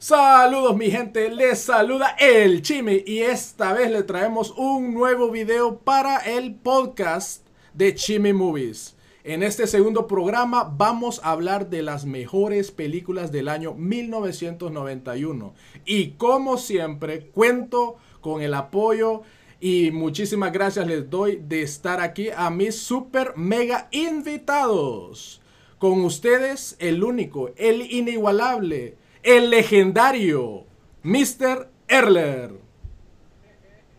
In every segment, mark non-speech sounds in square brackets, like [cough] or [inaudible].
Saludos mi gente, les saluda el Chimi y esta vez le traemos un nuevo video para el podcast de Chimi Movies. En este segundo programa vamos a hablar de las mejores películas del año 1991 y como siempre cuento con el apoyo y muchísimas gracias les doy de estar aquí a mis super mega invitados. Con ustedes el único, el inigualable, el legendario Mr. Erler.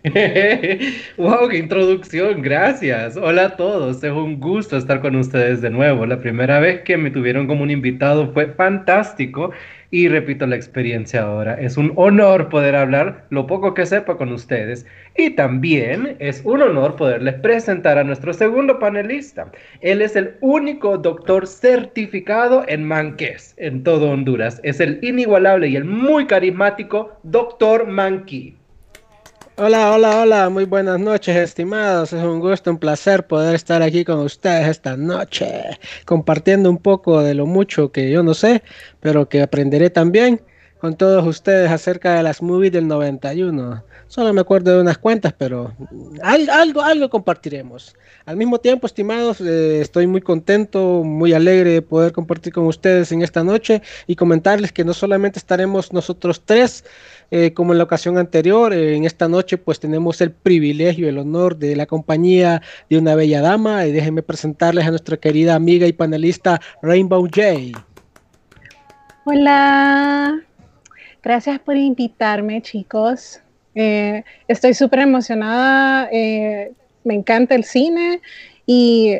[laughs] wow, qué introducción, gracias. Hola a todos, es un gusto estar con ustedes de nuevo. La primera vez que me tuvieron como un invitado fue fantástico y repito la experiencia ahora. Es un honor poder hablar lo poco que sepa con ustedes y también es un honor poderles presentar a nuestro segundo panelista. Él es el único doctor certificado en Manqués en todo Honduras. Es el inigualable y el muy carismático doctor Manqui. Hola, hola, hola, muy buenas noches, estimados. Es un gusto, un placer poder estar aquí con ustedes esta noche, compartiendo un poco de lo mucho que yo no sé, pero que aprenderé también con todos ustedes acerca de las movies del 91. Solo me acuerdo de unas cuentas, pero algo, algo compartiremos. Al mismo tiempo, estimados, eh, estoy muy contento, muy alegre de poder compartir con ustedes en esta noche y comentarles que no solamente estaremos nosotros tres, eh, como en la ocasión anterior, eh, en esta noche pues tenemos el privilegio, el honor de la compañía de una bella dama y déjenme presentarles a nuestra querida amiga y panelista Rainbow J. Hola, gracias por invitarme chicos. Eh, estoy súper emocionada, me encanta el cine y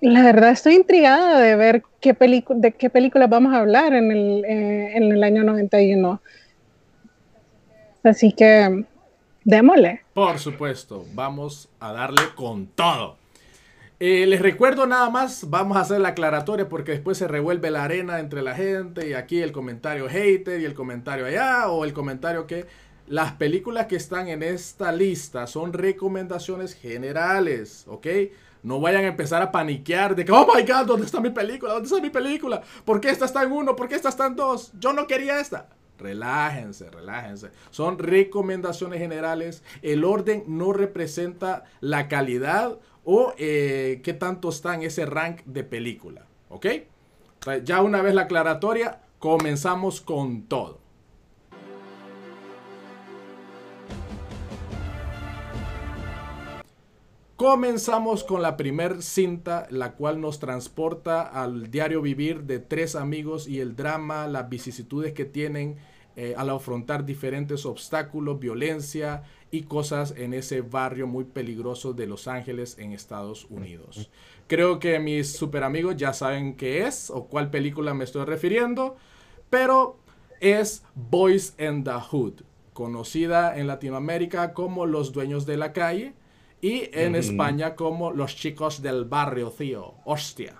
la verdad estoy intrigada de ver qué de qué películas vamos a hablar en el, en el año 91. Así que démosle. Por supuesto, vamos a darle con todo. Eh, les recuerdo nada más, vamos a hacer la aclaratoria porque después se revuelve la arena entre la gente y aquí el comentario hater y el comentario allá o el comentario que las películas que están en esta lista son recomendaciones generales, ¿ok? No vayan a empezar a paniquear de que, oh my god, ¿dónde está mi película? ¿Dónde está mi película? ¿Por qué esta está en uno? ¿Por qué esta está en dos? Yo no quería esta. Relájense, relájense. Son recomendaciones generales. El orden no representa la calidad o eh, qué tanto está en ese rank de película. ¿Ok? Ya una vez la aclaratoria, comenzamos con todo. Comenzamos con la primer cinta, la cual nos transporta al diario vivir de tres amigos y el drama, las vicisitudes que tienen eh, al afrontar diferentes obstáculos, violencia y cosas en ese barrio muy peligroso de Los Ángeles en Estados Unidos. Creo que mis super amigos ya saben qué es o cuál película me estoy refiriendo, pero es Boys in the Hood, conocida en Latinoamérica como Los Dueños de la Calle y en España como Los Chicos del Barrio, tío. Hostia.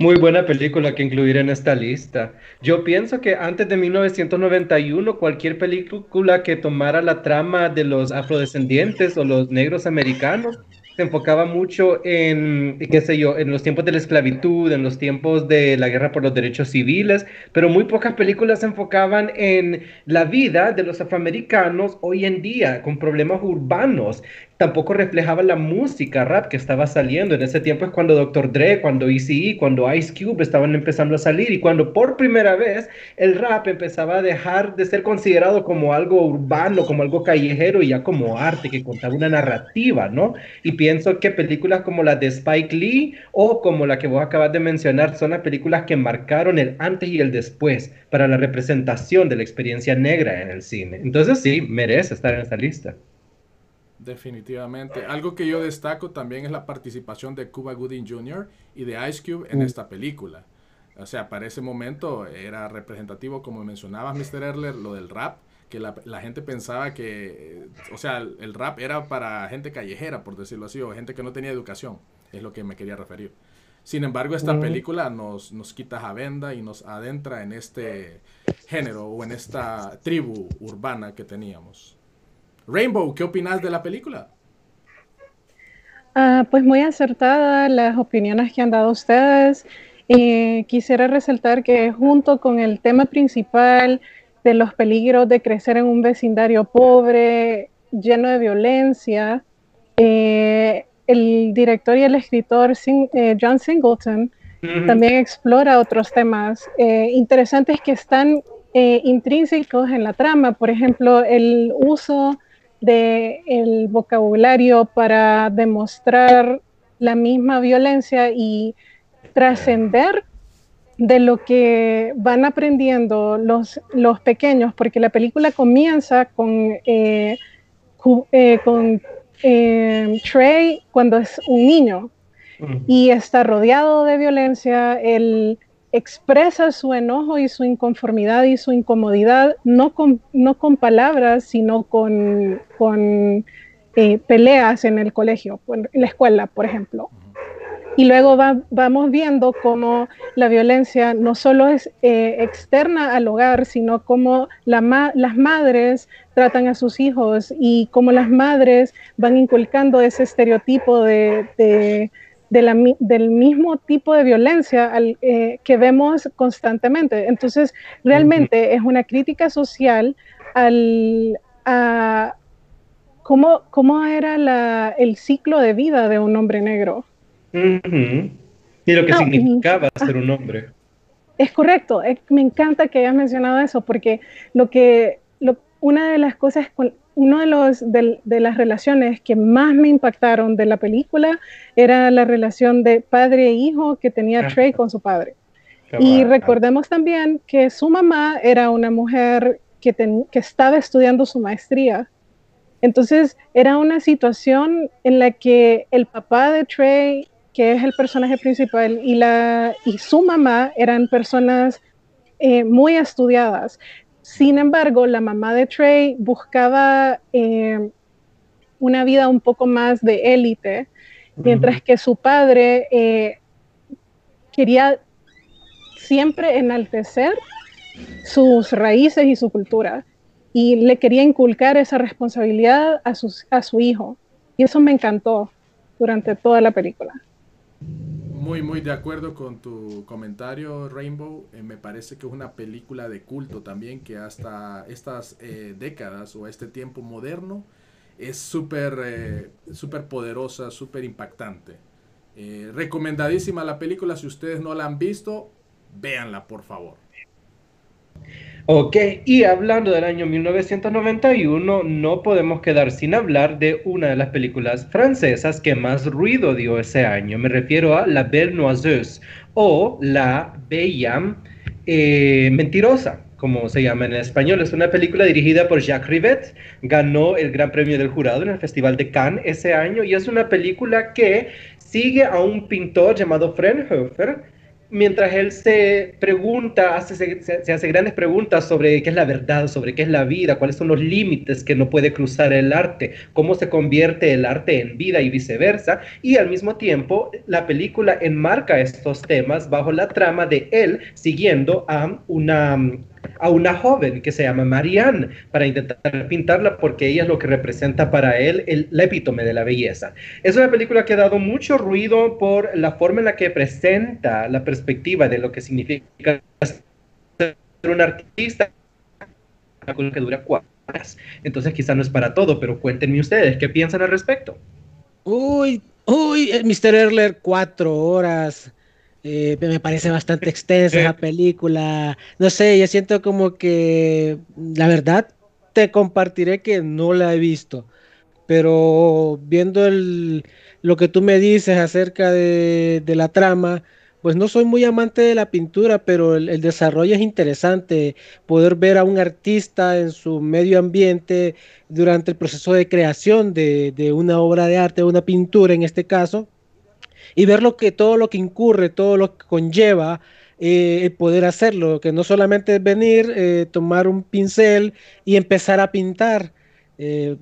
Muy buena película que incluir en esta lista. Yo pienso que antes de 1991, cualquier película que tomara la trama de los afrodescendientes o los negros americanos enfocaba mucho en, qué sé yo, en los tiempos de la esclavitud, en los tiempos de la guerra por los derechos civiles, pero muy pocas películas se enfocaban en la vida de los afroamericanos hoy en día, con problemas urbanos tampoco reflejaba la música rap que estaba saliendo. En ese tiempo es cuando Dr. Dre, cuando ECE, cuando Ice Cube estaban empezando a salir y cuando por primera vez el rap empezaba a dejar de ser considerado como algo urbano, como algo callejero y ya como arte que contaba una narrativa, ¿no? Y pienso que películas como las de Spike Lee o como la que vos acabas de mencionar son las películas que marcaron el antes y el después para la representación de la experiencia negra en el cine. Entonces sí, merece estar en esa lista. Definitivamente. Algo que yo destaco también es la participación de Cuba Gooding Jr. y de Ice Cube en mm. esta película. O sea, para ese momento era representativo, como mencionabas, Mr. Erler, lo del rap, que la, gente pensaba que, o sea, el, rap era para gente callejera, por decirlo así, o gente que no tenía educación, es lo que me quería referir. Sin embargo, esta mm. película nos, nos quita a venda y nos adentra en este género o en esta tribu urbana que teníamos. Rainbow, ¿qué opinas de la película? Ah, pues muy acertada las opiniones que han dado ustedes. Eh, quisiera resaltar que junto con el tema principal de los peligros de crecer en un vecindario pobre, lleno de violencia, eh, el director y el escritor eh, John Singleton también explora otros temas interesantes que están intrínsecos en la trama, por ejemplo, el uso del vocabulario para demostrar la misma violencia y trascender de lo que van aprendiendo los, los pequeños, porque la película comienza con, eh, eh, con eh, Trey cuando es un niño y está rodeado de violencia, él expresa su enojo y su inconformidad y su incomodidad no con, no con palabras, sino con, con peleas en el colegio, en la escuela, por ejemplo. Y luego vamos viendo cómo la violencia no solo es eh, externa al hogar, sino cómo las madres tratan a sus hijos y cómo las madres van inculcando ese estereotipo de, del mismo tipo de violencia eh, que vemos constantemente. Entonces, realmente es una crítica social al, a cómo, cómo era el ciclo de vida de un hombre negro. Y lo que significaba ser un hombre. Es correcto, me encanta que hayas mencionado eso, porque lo que, una de las cosas, una de, los, de, las relaciones que más me impactaron de la película era la relación de padre e hijo que tenía Trey con su padre. Y recordemos también que su mamá era una mujer que, que estaba estudiando su maestría. Entonces era una situación en la que el papá de Trey que es el personaje principal, y, la, y su mamá eran personas eh, muy estudiadas. Sin embargo, la mamá de Trey buscaba eh, una vida un poco más de élite, mientras que su padre eh, quería siempre enaltecer sus raíces y su cultura y le quería inculcar esa responsabilidad a, sus, a su hijo. Y eso me encantó durante toda la película. Muy, muy de acuerdo con tu comentario, Rainbow. Eh, me parece que es una película de culto también que hasta estas eh, décadas o este tiempo moderno es súper eh, super poderosa, súper impactante. recomendadísima la película. Si ustedes no la han visto, véanla, por favor. Ok, y hablando del año 1991, no podemos quedar sin hablar de una de las películas francesas que más ruido dio ese año. Me refiero a La Belle Noiseuse o La Bella eh, Mentirosa, como se llama en español. Es una película dirigida por Jacques Rivet, ganó el Gran Premio del Jurado en el Festival de Cannes ese año y es una película que sigue a un pintor llamado Frenhofer, mientras él se pregunta, hace, se, hace grandes preguntas sobre qué es la verdad, sobre qué es la vida, cuáles son los límites que no puede cruzar el arte, cómo se convierte el arte en vida y viceversa, y al mismo tiempo la película enmarca estos temas bajo la trama de él siguiendo a una a una joven que se llama Marianne para intentar pintarla porque ella es lo que representa para él el, epítome de la belleza. Es una película que ha dado mucho ruido por la forma en la que presenta la perspectiva de lo que significa ser un artista que dura cuatro horas. Entonces quizá no es para todo, pero cuéntenme ustedes, ¿qué piensan al respecto? Uy, uy, Mr. Erler, cuatro horas. Eh, me parece bastante extensa esa película. No sé, yo siento como que la verdad te compartiré que no la he visto, pero viendo el, lo que tú me dices acerca de, la trama, pues no soy muy amante de la pintura, pero el, desarrollo es interesante. Poder ver a un artista en su medio ambiente durante el proceso de creación de, de una obra de arte, una pintura en este caso, y ver lo que, todo lo que incurre, todo lo que conlleva eh, poder hacerlo, que no solamente es venir, eh, tomar un pincel y empezar a pintar. Eh,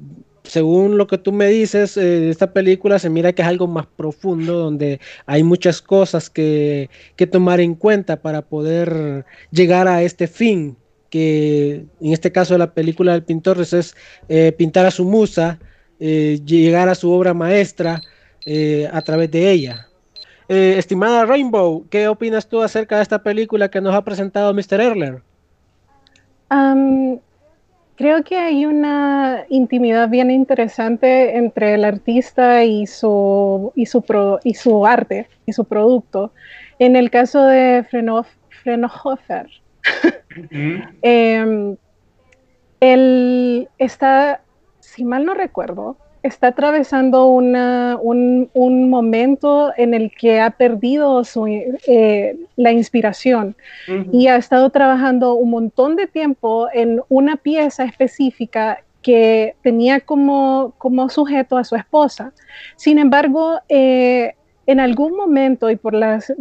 según lo que tú me dices, esta película se mira que es algo más profundo, donde hay muchas cosas que, que tomar en cuenta para poder llegar a este fin, que en este caso de la película del pintor es pintar a su musa, llegar a su obra maestra, eh, a través de ella. Eh, estimada Rainbow, ¿qué opinas tú acerca de esta película que nos ha presentado Mr. Erler? creo que hay una intimidad bien interesante entre el artista y su, y su, y su arte y su producto. En el caso de Frenof, Frenohofer, [laughs] em, él está, si mal no recuerdo, está atravesando un, momento en el que ha perdido su, eh, la inspiración y ha estado trabajando un montón de tiempo en una pieza específica que tenía como, como sujeto a su esposa. Sin embargo, eh, en algún momento y por las,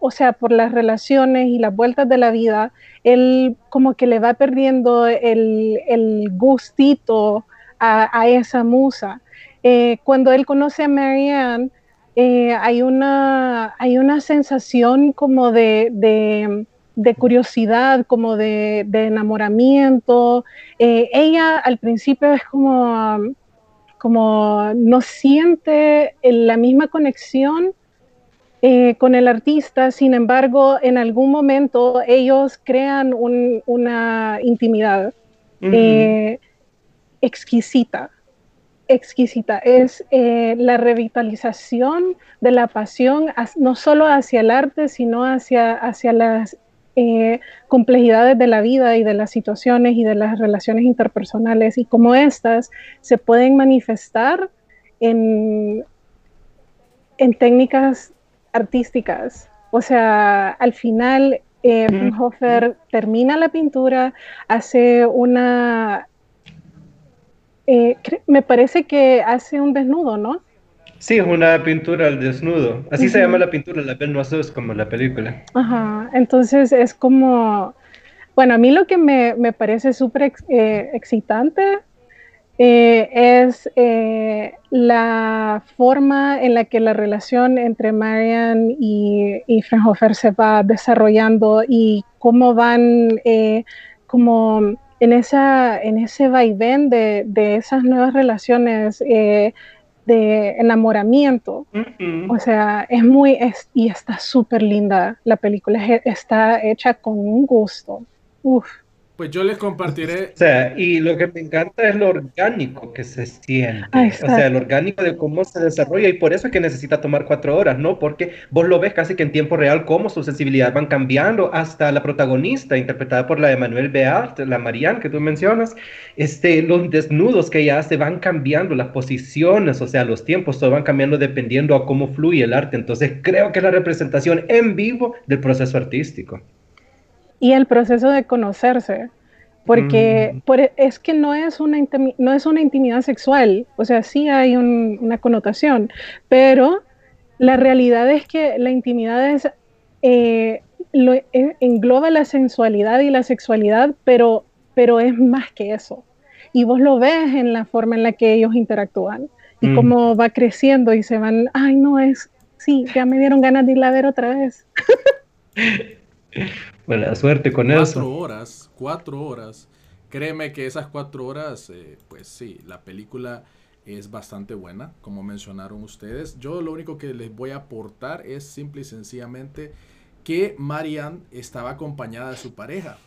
o sea, por las relaciones y las vueltas de la vida, él como que le va perdiendo el, el gustito a, esa musa. Eh, cuando él conoce a Marianne, eh, hay, una, hay una sensación como de, de, curiosidad, como de, enamoramiento. Eh, ella al principio es como, como no siente la misma conexión con el artista, sin embargo, en algún momento ellos crean una intimidad exquisita, exquisita. Es eh, la revitalización de la pasión, no solo hacia el arte, sino hacia, hacia las eh, complejidades de la vida y de las situaciones y de las relaciones interpersonales y cómo estas se pueden manifestar en, en técnicas artísticas. O sea, al final eh, Hofer termina la pintura, hace una eh, me parece que hace un desnudo, ¿no? Sí, es una pintura al desnudo. Así se llama la pintura, la Noiseuse, como la película. Ajá, entonces es como, bueno, a mí lo que me, me parece súper eh, excitante eh, es la forma en la que la relación entre Marian y, y Fraunhofer se va desarrollando y cómo van como en, esa, en ese vaivén de, de esas nuevas relaciones eh, de enamoramiento. O sea, es muy, y está súper linda la película, está hecha con un gusto. Uf. Pues yo les compartiré. O sea, y lo que me encanta es lo orgánico que se siente. o sea, lo orgánico de cómo se desarrolla y por eso es que necesita tomar cuatro horas, ¿no? Porque vos lo ves casi que en tiempo real cómo su sensibilidad van cambiando hasta la protagonista, interpretada por la Emanuel Beart, la Marianne que tú mencionas, este, los desnudos que ella hace van cambiando, las posiciones, o sea, los tiempos, todo van cambiando dependiendo a cómo fluye el arte. Entonces creo que es la representación en vivo del proceso artístico y el proceso de conocerse, porque mm. e, es que no es, una no es una intimidad sexual, o sea, sí hay una connotación, pero la realidad es que la intimidad es, eh, lo, e, engloba la sensualidad y la sexualidad, pero, pero es más que eso. Y vos lo ves en la forma en la que ellos interactúan y mm. cómo va creciendo y se van, ay, no es, sí, ya me dieron ganas de irla a ver otra vez. [laughs] Buena suerte con cuatro eso. Cuatro horas, cuatro horas. Créeme que esas cuatro horas, eh, pues sí, la película es bastante buena, como mencionaron ustedes. Yo lo único que les voy a aportar es simple y sencillamente que Marianne estaba acompañada de su pareja.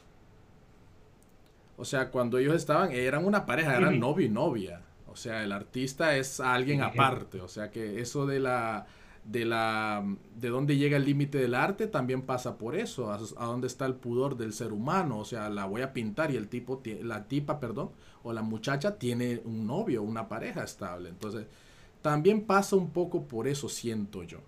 O sea, cuando ellos estaban, eran una pareja, eran novio y novia. O sea, el artista es alguien aparte. O sea, que eso de la de la de dónde llega el límite del arte también pasa por eso a, dónde está el pudor del ser humano o sea la voy a pintar y el tipo la tipa perdón o la muchacha tiene un novio una pareja estable. Entonces también pasa un poco por eso siento yo.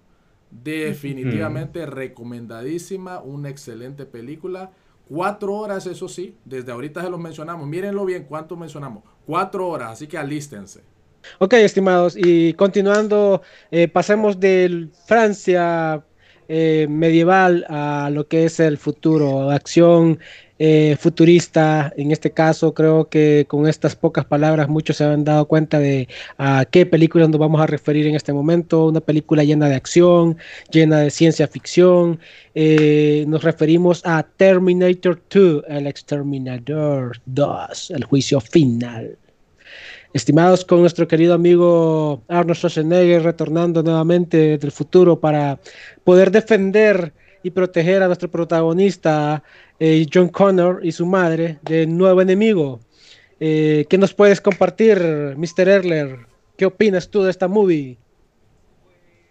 Definitivamente recomendadísima una excelente película. Cuatro horas eso sí desde ahorita se los mencionamos. Mírenlo bien cuánto mencionamos cuatro horas así que alístense Ok, estimados, y continuando, eh, pasemos de Francia eh, medieval a lo que es el futuro, acción eh, futurista. En este caso, creo que con estas pocas palabras muchos se han dado cuenta de a qué película nos vamos a referir en este momento. Una película llena de acción, llena de ciencia ficción. nos referimos a Terminator 2, el Exterminador 2, el juicio final. Estimados con nuestro querido amigo Arnold Schwarzenegger retornando nuevamente del futuro para poder defender y proteger a nuestro protagonista eh, John Connor y su madre del nuevo enemigo. Eh, ¿Qué nos puedes compartir, Mr. Erler? ¿Qué opinas tú de esta movie?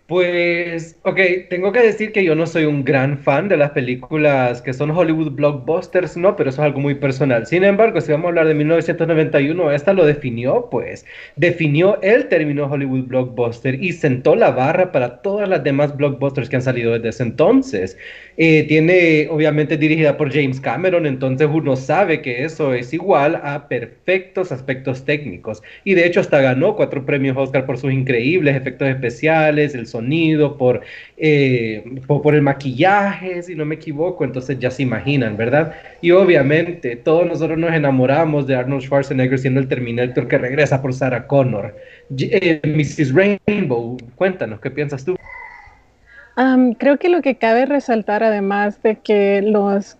Pues, ok, tengo que decir que yo no soy un gran fan de las películas que son Hollywood blockbusters, no, pero eso es algo muy personal. Sin embargo, si vamos a hablar de 1991, esta lo definió, pues, definió el término Hollywood blockbuster y sentó la barra para todas las demás blockbusters que han salido desde ese entonces. Eh, tiene, obviamente, dirigida por James Cameron, entonces uno sabe que eso es igual a perfectos aspectos técnicos. Y de hecho, hasta ganó cuatro premios Oscar por sus increíbles efectos especiales, el sonido, por, eh, por, el maquillaje, si no me equivoco, entonces ya se imaginan, ¿verdad? Y obviamente todos nosotros nos enamoramos de Arnold Schwarzenegger siendo el Terminator que regresa por Sarah Connor. Eh, Mrs. Rainbow, cuéntanos, ¿qué piensas tú? creo que lo que cabe resaltar, además de que los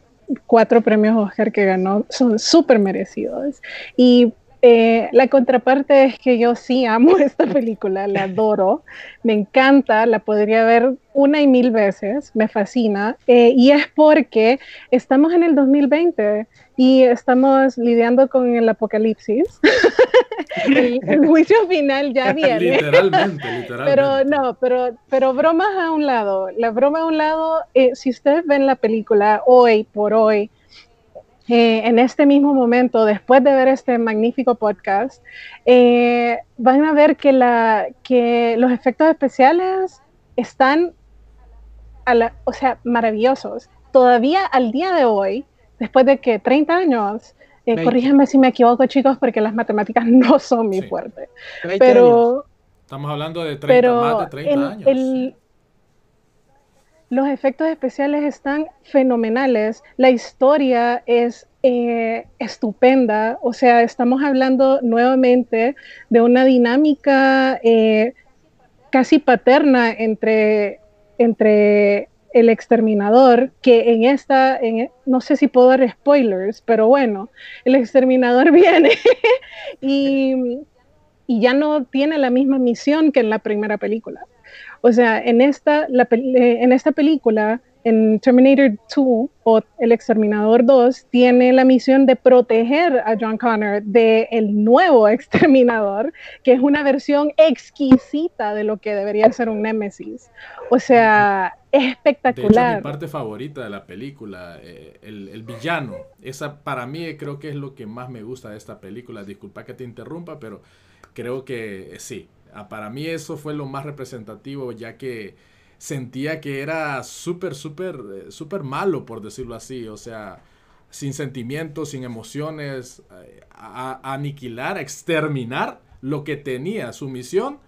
cuatro premios Oscar que ganó son súper merecidos. Y eh, la contraparte es que yo sí amo [laughs] esta película, la adoro, me encanta, la podría ver una y mil veces, me fascina, eh, y es porque estamos en el 2020 y estamos lidiando con el apocalipsis. [laughs] el, juicio final ya [laughs] viene. literalmente, literalmente. Pero no, pero, pero bromas a un lado, la broma a un lado, eh, si ustedes ven la película hoy por hoy, eh, en este mismo momento, después de ver este magnífico podcast, eh, van a ver que, la, que los efectos especiales están, o sea, maravillosos. Todavía al día de hoy, después de que 30 años, eh, corríjanme si me equivoco, chicos, porque las matemáticas [laughs] no son mi fuerte. Pero. Estamos hablando de 30, más de 30 años. Los efectos especiales están fenomenales, la historia es eh, estupenda, o sea, estamos hablando nuevamente de una dinámica eh, casi paterna entre, entre el exterminador, que en esta, no sé si puedo dar spoilers, pero bueno, el exterminador [laughs] viene y, y ya no tiene la misma misión que en la primera película. O sea, en esta, eh, en esta película, en Terminator 2 o El Exterminador 2, tiene la misión de proteger a John Connor del el nuevo [laughs] exterminador, que es una versión exquisita de lo que debería ser un Némesis. O sea, es espectacular. mi parte favorita de la película, eh, el, el, villano. Esa para mí creo que es lo que más me gusta de esta película. Disculpa que te interrumpa, pero creo que sí. Ah, para mí eso fue lo más representativo, ya que sentía que era súper, súper, eh, súper malo, por decirlo así. O sea, sin sentimientos, sin emociones, eh, a, aniquilar, a exterminar lo que tenía su misión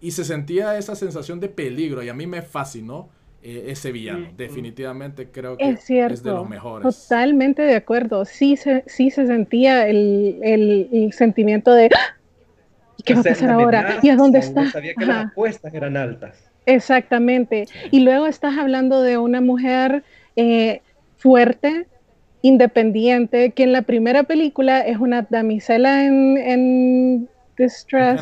y se sentía esa sensación de peligro y a mí me fascinó eh, ese villano. Definitivamente creo que es, de los mejores. Totalmente de acuerdo. Sí se, sí se sentía el, el sentimiento de ¿Y qué va a pasar ahora? ¿Y a dónde está? Sabía que las apuestas eran altas. Exactamente. Y luego estás hablando de una mujer eh, fuerte, independiente, que en la primera película es una damisela en, distress,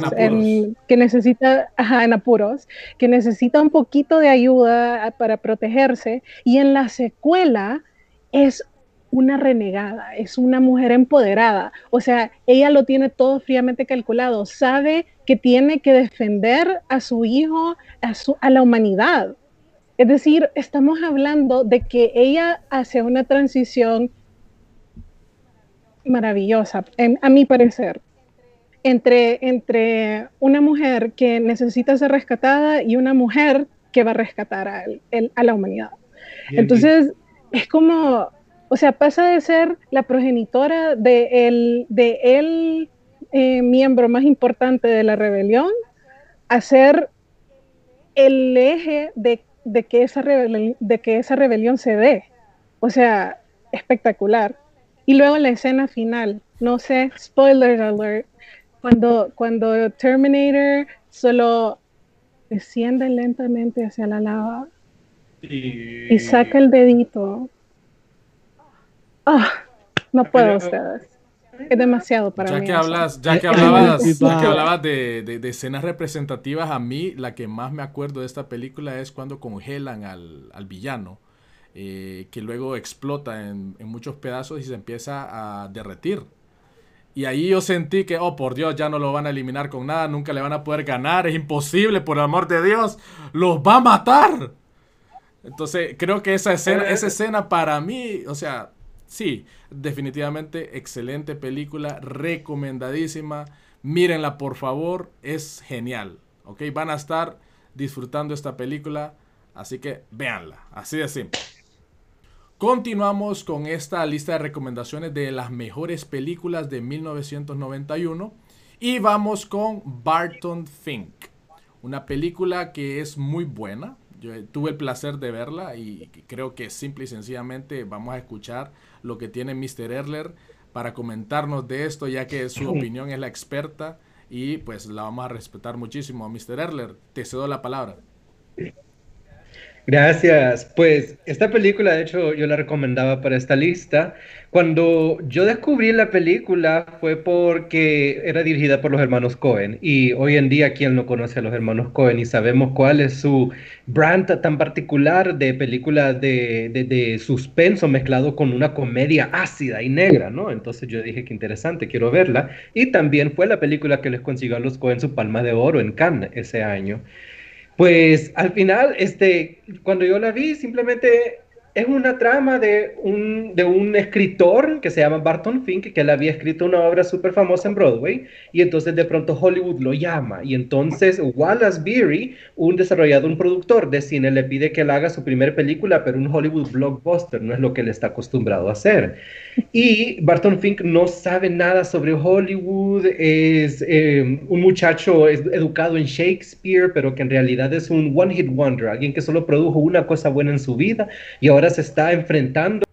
que necesita, ajá, en apuros, que necesita un poquito de ayuda para protegerse. Y en la secuela es una renegada, es una mujer empoderada. O sea, ella lo tiene todo fríamente calculado, sabe que tiene que defender a su hijo, a, su, a la humanidad. Es decir, estamos hablando de que ella hace una transición maravillosa, a mi parecer, entre, entre una mujer que necesita ser rescatada y una mujer que va a rescatar a, a la humanidad. Entonces, es como, o sea, pasa de ser la progenitora de el, de el eh, miembro más importante de la rebelión a ser el eje de, que esa de que esa rebelión se dé. O sea, espectacular. Y luego la escena final, no sé, spoiler alert, cuando, cuando Terminator solo desciende lentamente hacia la lava y saca el dedito Ah, no puedo ustedes. es demasiado para ya mí. Que hablas, ya que Ay, hablabas, ay, ya que hablabas de, de- de escenas representativas, a mí la que más me acuerdo de esta película es cuando congelan al, al villano, eh, que luego explota en, en muchos pedazos y se empieza a derretir. Y ahí yo sentí que, oh por Dios, ya no lo van a eliminar con nada, nunca le van a poder ganar, es imposible, por el amor de Dios, los va a matar. Entonces, creo que esa escena, esa escena para mí, o sea, sí, definitivamente excelente película, recomendadísima. Mírenla, por favor, es genial. ¿Ok? Van a estar disfrutando esta película, así que véanla, así de simple. Continuamos con esta lista de recomendaciones de las mejores películas de 1991 y vamos con Barton Fink, una película que es muy buena. Yo eh, tuve el placer de verla y creo que simple y sencillamente vamos a escuchar lo que tiene Mr. Erler para comentarnos de esto, ya que su opinión es la experta y pues la vamos a respetar muchísimo. Mr. Erler, te cedo la palabra. Gracias. Pues esta película, de hecho, yo la recomendaba para esta lista. Cuando yo descubrí la película fue porque era dirigida por los hermanos Cohen. Y hoy en día, ¿quién no conoce a los hermanos Cohen? Y sabemos cuál es su brand tan particular de películas de, de, de suspenso mezclado con una comedia ácida y negra, ¿no? Entonces yo dije, qué interesante, quiero verla. Y también fue la película que les consiguió a los Cohen su palma de oro en Cannes ese año. Pues al final, este, cuando yo la vi, simplemente es una trama de un, de un escritor que se llama Barton Fink, que él había escrito una obra súper famosa en Broadway, y entonces de pronto Hollywood lo llama, y entonces Wallace Beery, un desarrollador, un productor de cine, le pide que él haga su primera película, pero un Hollywood blockbuster, no es lo que él está acostumbrado a hacer. Y Barton Fink no sabe nada sobre Hollywood, es eh, un muchacho es educado en Shakespeare, pero que en realidad es un one hit wonder, alguien que solo produjo una cosa buena en su vida y ahora se está enfrentando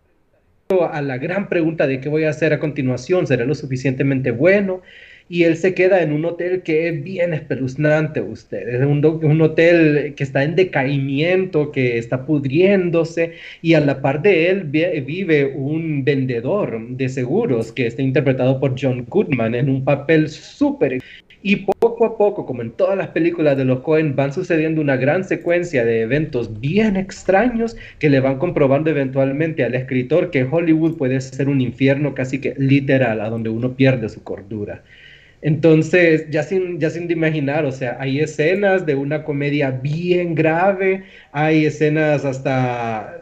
a la gran pregunta de qué voy a hacer a continuación, ¿seré lo suficientemente bueno? Y él se queda en un hotel que es bien espeluznante, ustedes. Es un, un, hotel que está en decaimiento, que está pudriéndose, y a la par de él vive un vendedor de seguros que está interpretado por John Goodman en un papel súper y poco a poco, como en todas las películas de los Cohen, van sucediendo una gran secuencia de eventos bien extraños que le van comprobando eventualmente al escritor que Hollywood puede ser un infierno casi que literal, a donde uno pierde su cordura. Entonces, ya sin, ya sin de imaginar, o sea, hay escenas de una comedia bien grave, hay escenas hasta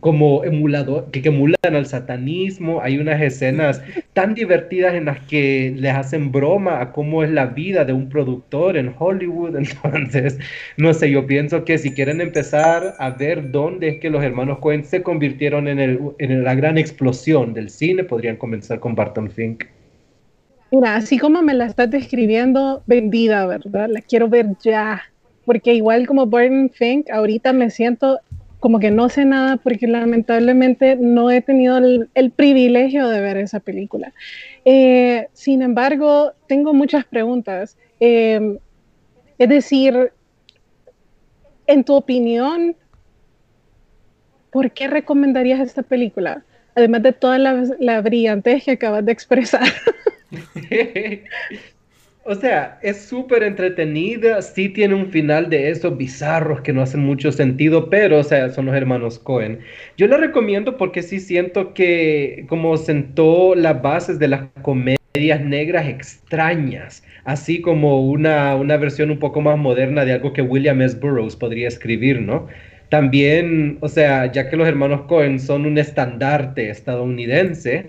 como emulador, que, que, emulan al satanismo, hay unas escenas tan divertidas en las que les hacen broma a cómo es la vida de un productor en Hollywood, [laughs] entonces, no sé, yo pienso que si quieren empezar a ver dónde es que los hermanos Cohen se convirtieron en, el, en la gran explosión del cine, podrían comenzar con Barton Fink. Mira, así como me la estás describiendo, vendida, ¿verdad? La quiero ver ya, porque igual como Barton Fink, ahorita me siento como que no sé nada porque lamentablemente no he tenido el, el privilegio de ver esa película. Eh, sin embargo, tengo muchas preguntas. Eh, es decir, en tu opinión, ¿por qué recomendarías esta película? Además de toda la, la brillantez que acabas de expresar. [laughs] [laughs] O sea, es súper entretenida, sí tiene un final de esos bizarros que no hacen mucho sentido, pero, o sea, son los hermanos Cohen. Yo la recomiendo porque sí siento que como sentó las bases de las comedias negras extrañas, así como una, una versión un poco más moderna de algo que William S. Burroughs podría escribir, ¿no? También, o sea, ya que los hermanos Cohen son un estandarte estadounidense,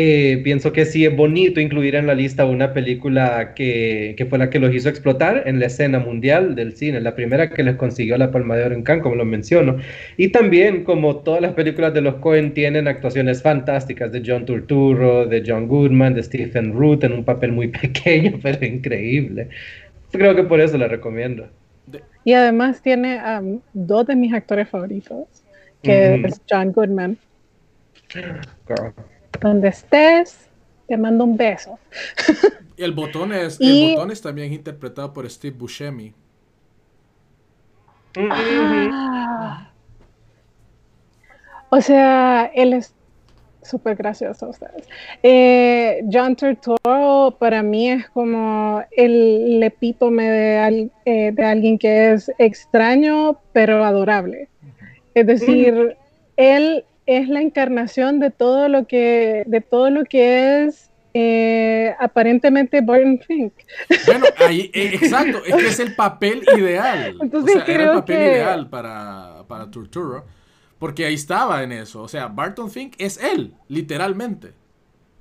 eh, pienso que sí es bonito incluir en la lista una película que, que, fue la que los hizo explotar en la escena mundial del cine, la primera que les consiguió la Palma de Oro en Cannes, como lo menciono. Y también, como todas las películas de los Cohen tienen actuaciones fantásticas de John Turturro, de John Goodman, de Stephen Root en un papel muy [laughs] pequeño, pero increíble. Creo que por eso la recomiendo. Y además tiene um, dos de mis actores favoritos, que mm -hmm. es John Goodman. Girl donde estés, te mando un beso. El botón es, y... el botón es también interpretado por Steve Buscemi. Ah. O sea, él es súper gracioso ustedes. Eh, John Turturro para mí es como el epítome de, eh, de alguien que es extraño pero adorable. Es decir, él es la encarnación de todo lo que, de todo lo que es eh, aparentemente Barton Fink. Bueno, ahí, [laughs] exacto, es que es el papel ideal. Entonces, o sea, era el papel ideal para, para Turturro. Porque ahí estaba en eso. O sea, Barton Fink es él, literalmente.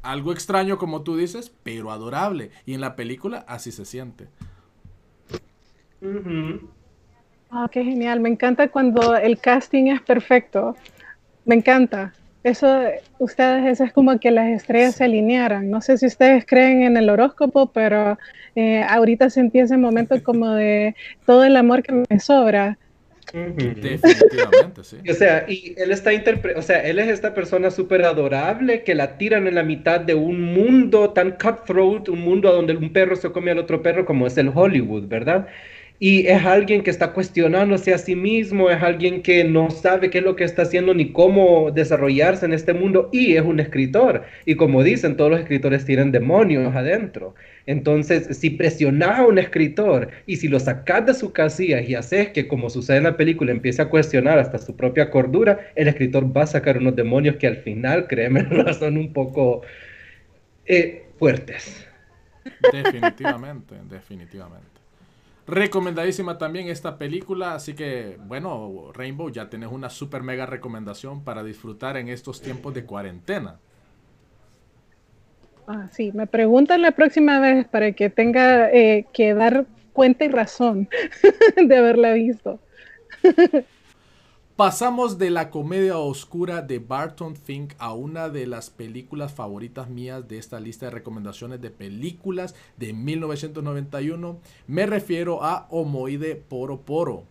Algo extraño como tú dices, pero adorable. Y en la película así se siente. Ah, qué genial. Me encanta cuando el casting es perfecto. Me encanta. Eso, ustedes, eso es como que las estrellas se alinearan. No sé si ustedes creen en el horóscopo, pero eh, ahorita sentí ese momento [laughs] como de todo el amor que me sobra Definitivamente, sí. O sea, y él está o sea, él es esta persona súper adorable que la tiran en la mitad de un mundo tan cutthroat, un mundo donde un perro se come al otro perro como es el Hollywood, ¿verdad? Y es alguien que está cuestionándose a sí mismo, es alguien que no sabe qué es lo que está haciendo ni cómo desarrollarse en este mundo y es un escritor. Y como dicen, todos los escritores tienen demonios adentro. Entonces, si presionas a un escritor y si lo sacas de su casilla y haces que, como sucede en la película, empiece a cuestionar hasta su propia cordura, el escritor va a sacar unos demonios que al final, créeme, [laughs] son un poco eh, fuertes. Definitivamente, definitivamente. Recomendadísima también esta película, así que bueno, Rainbow, ya tenés una super mega recomendación para disfrutar en estos tiempos de cuarentena. Ah, sí, me preguntan la próxima vez para que tenga eh, que dar cuenta y razón [laughs] de haberla visto. [laughs] Pasamos de la comedia oscura de Barton Fink a una de las películas favoritas mías de esta lista de recomendaciones de películas de 1991. Me refiero a Homoide Poro Poro.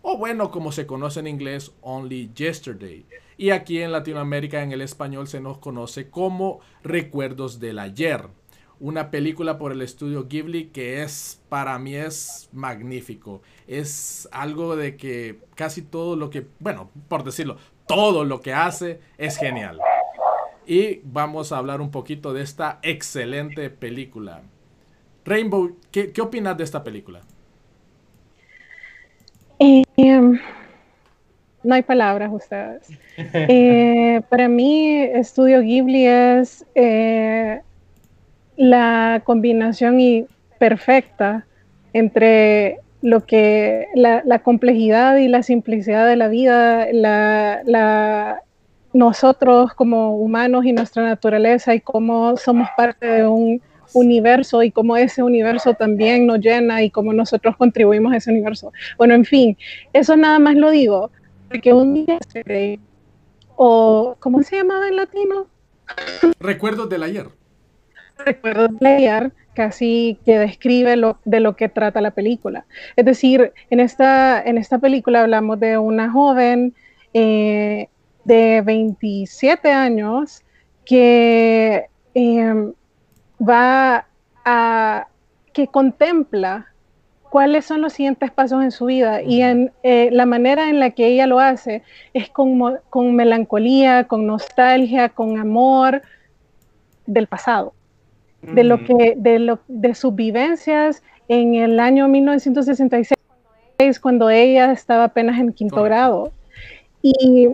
O bueno, como se conoce en inglés, Only Yesterday. Y aquí en Latinoamérica en el español se nos conoce como Recuerdos del Ayer una película por el estudio Ghibli que es, para mí es magnífico. Es algo de que casi todo lo que, bueno, por decirlo, todo lo que hace es genial. Y vamos a hablar un poquito de esta excelente película. Rainbow, ¿qué, opinas de esta película? Em, no hay palabras, ustedes. [laughs] Eh, para mí, Estudio Ghibli es eh, la combinación y perfecta entre lo que la, complejidad y la simplicidad de la vida, la, nosotros como humanos y nuestra naturaleza y cómo somos parte de un universo y cómo ese universo también nos llena y cómo nosotros contribuimos a ese universo. Bueno, en fin, eso nada más lo digo, porque un día o ¿cómo se llamaba en latino? Recuerdos del ayer [laughs] recuerdo leer casi que describe lo, de lo que trata la película. Es decir, en esta, en esta película hablamos de una joven eh, de 27 años que em, va a, que contempla cuáles son los siguientes pasos en su vida y en eh, la manera en la que ella lo hace es con, con melancolía, con nostalgia, con amor del pasado de lo que de lo de sus vivencias en el año 1966 cuando ella estaba apenas en quinto grado. Y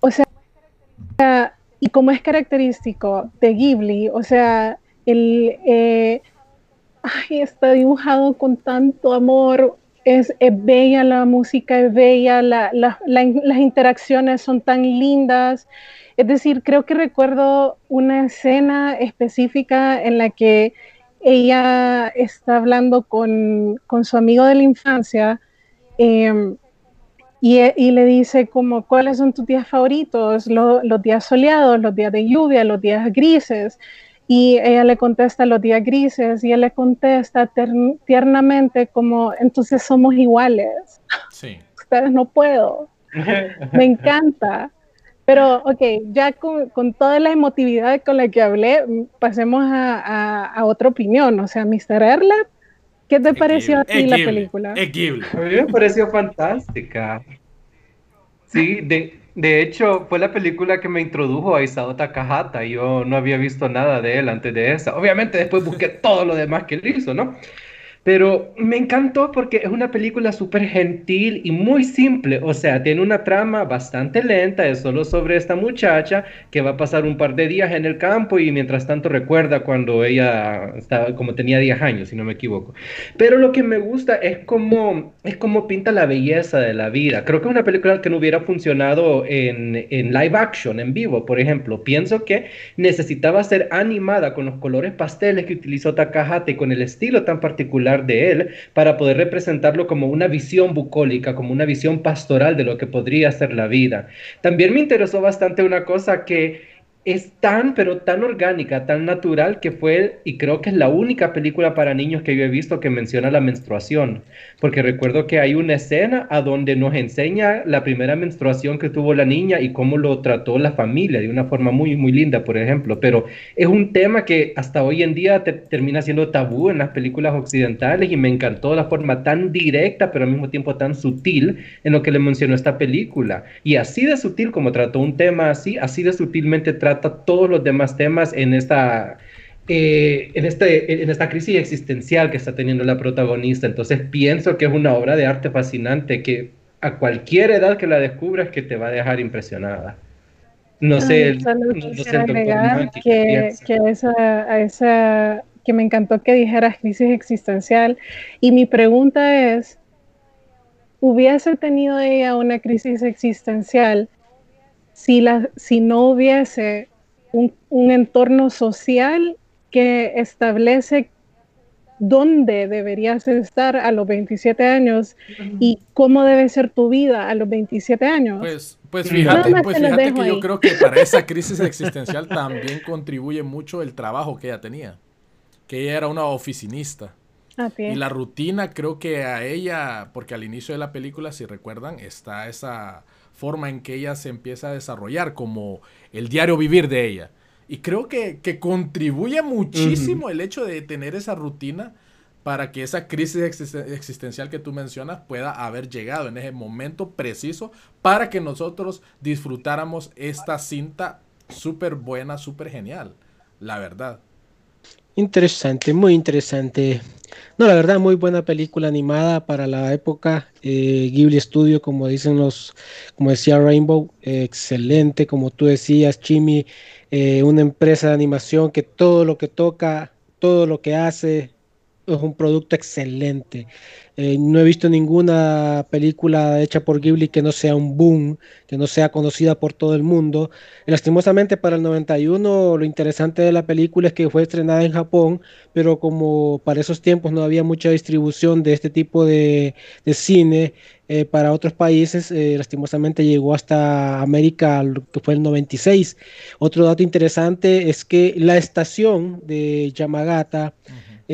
o sea y como es característico de Ghibli o sea el eh, está dibujado con tanto amor es, bella la música es bella las interacciones son tan lindas es decir, creo que recuerdo una escena específica en la que ella está hablando con, su amigo de la infancia em, y, le dice como, ¿cuáles son tus días favoritos? los días soleados, los días de lluvia, los días grises. Y ella le contesta los días grises y él le contesta tiernamente como, entonces somos iguales. Sí. [laughs] Ustedes no puedo. [laughs] Me encanta. Pero, ok, ya con, toda la emotividad con la que hablé, pasemos a, otra opinión. O sea, Mr. Erle, ¿qué te pareció a ti la película? A mí me pareció fantástica. Sí, de, de hecho, fue la película que me introdujo a Isao Takahata. Yo no había visto nada de él antes de esa. Obviamente después busqué todo lo demás que él hizo, ¿no? Pero me encantó porque es una película súper gentil y muy simple. O sea, tiene una trama bastante lenta, es solo sobre esta muchacha que va a pasar un par de días en el campo y mientras tanto recuerda cuando ella estaba, como tenía 10 años, si no me equivoco. Pero lo que me gusta es como, es como pinta la belleza de la vida. Creo que es una película que no hubiera funcionado en, en live action, en vivo, por ejemplo. Pienso que necesitaba ser animada con los colores pasteles que utilizó Takahata y con el estilo tan particular de él para poder representarlo como una visión bucólica, como una visión pastoral de lo que podría ser la vida. También me interesó bastante una cosa que es tan, pero tan orgánica, tan natural que fue, y creo que es la única película para niños que yo he visto que menciona la menstruación, porque recuerdo que hay una escena a donde nos enseña la primera menstruación que tuvo la niña y cómo lo trató la familia de una forma muy, muy linda, por ejemplo, pero es un tema que hasta hoy en día termina siendo tabú en las películas occidentales y me encantó la forma tan directa, pero al mismo tiempo tan sutil en lo que le mencionó esta película. Y así de sutil como trató un tema así, así de sutilmente trató todos los demás temas en esta, eh, en, este, en esta crisis existencial que está teniendo la protagonista. Entonces pienso que es una obra de arte fascinante que a cualquier edad que la descubras que te va a dejar impresionada. No sé, no, que, que, esa, esa, que me encantó que dijeras crisis existencial. Y mi pregunta es, ¿hubiese tenido ella una crisis existencial si, la, si no hubiese un, entorno social que establece dónde deberías estar a los 27 años y cómo debe ser tu vida a los 27 años. Pues, pues fíjate, pues fíjate que yo creo que para esa [laughs] crisis existencial también contribuye mucho el trabajo que ella tenía, que ella era una oficinista. Y la rutina creo que a ella, porque al inicio de la película, si recuerdan, está esa forma en que ella se empieza a desarrollar, como el diario vivir de ella. Y creo que, contribuye muchísimo el hecho de tener esa rutina para que esa crisis existencial que tú mencionas pueda haber llegado en ese momento preciso para que nosotros disfrutáramos esta cinta súper buena, súper genial, la verdad. Interesante, muy interesante. No, la verdad, muy buena película animada para la época. Eh, Ghibli Studio, como dicen los, como decía Rainbow, excelente, como tú decías, Chimi, eh, una empresa de animación que todo lo que toca, todo lo que hace, es un producto excelente. Eh, no he visto ninguna película hecha por Ghibli que no sea un boom, que no sea conocida por todo el mundo. lastimosamente para el 91 lo interesante de la película es que fue estrenada en Japón, pero como para esos tiempos no había mucha distribución de este tipo de, cine eh, para otros países, eh, lastimosamente llegó hasta América, que fue el 96. Otro dato interesante es que la estación de Yamagata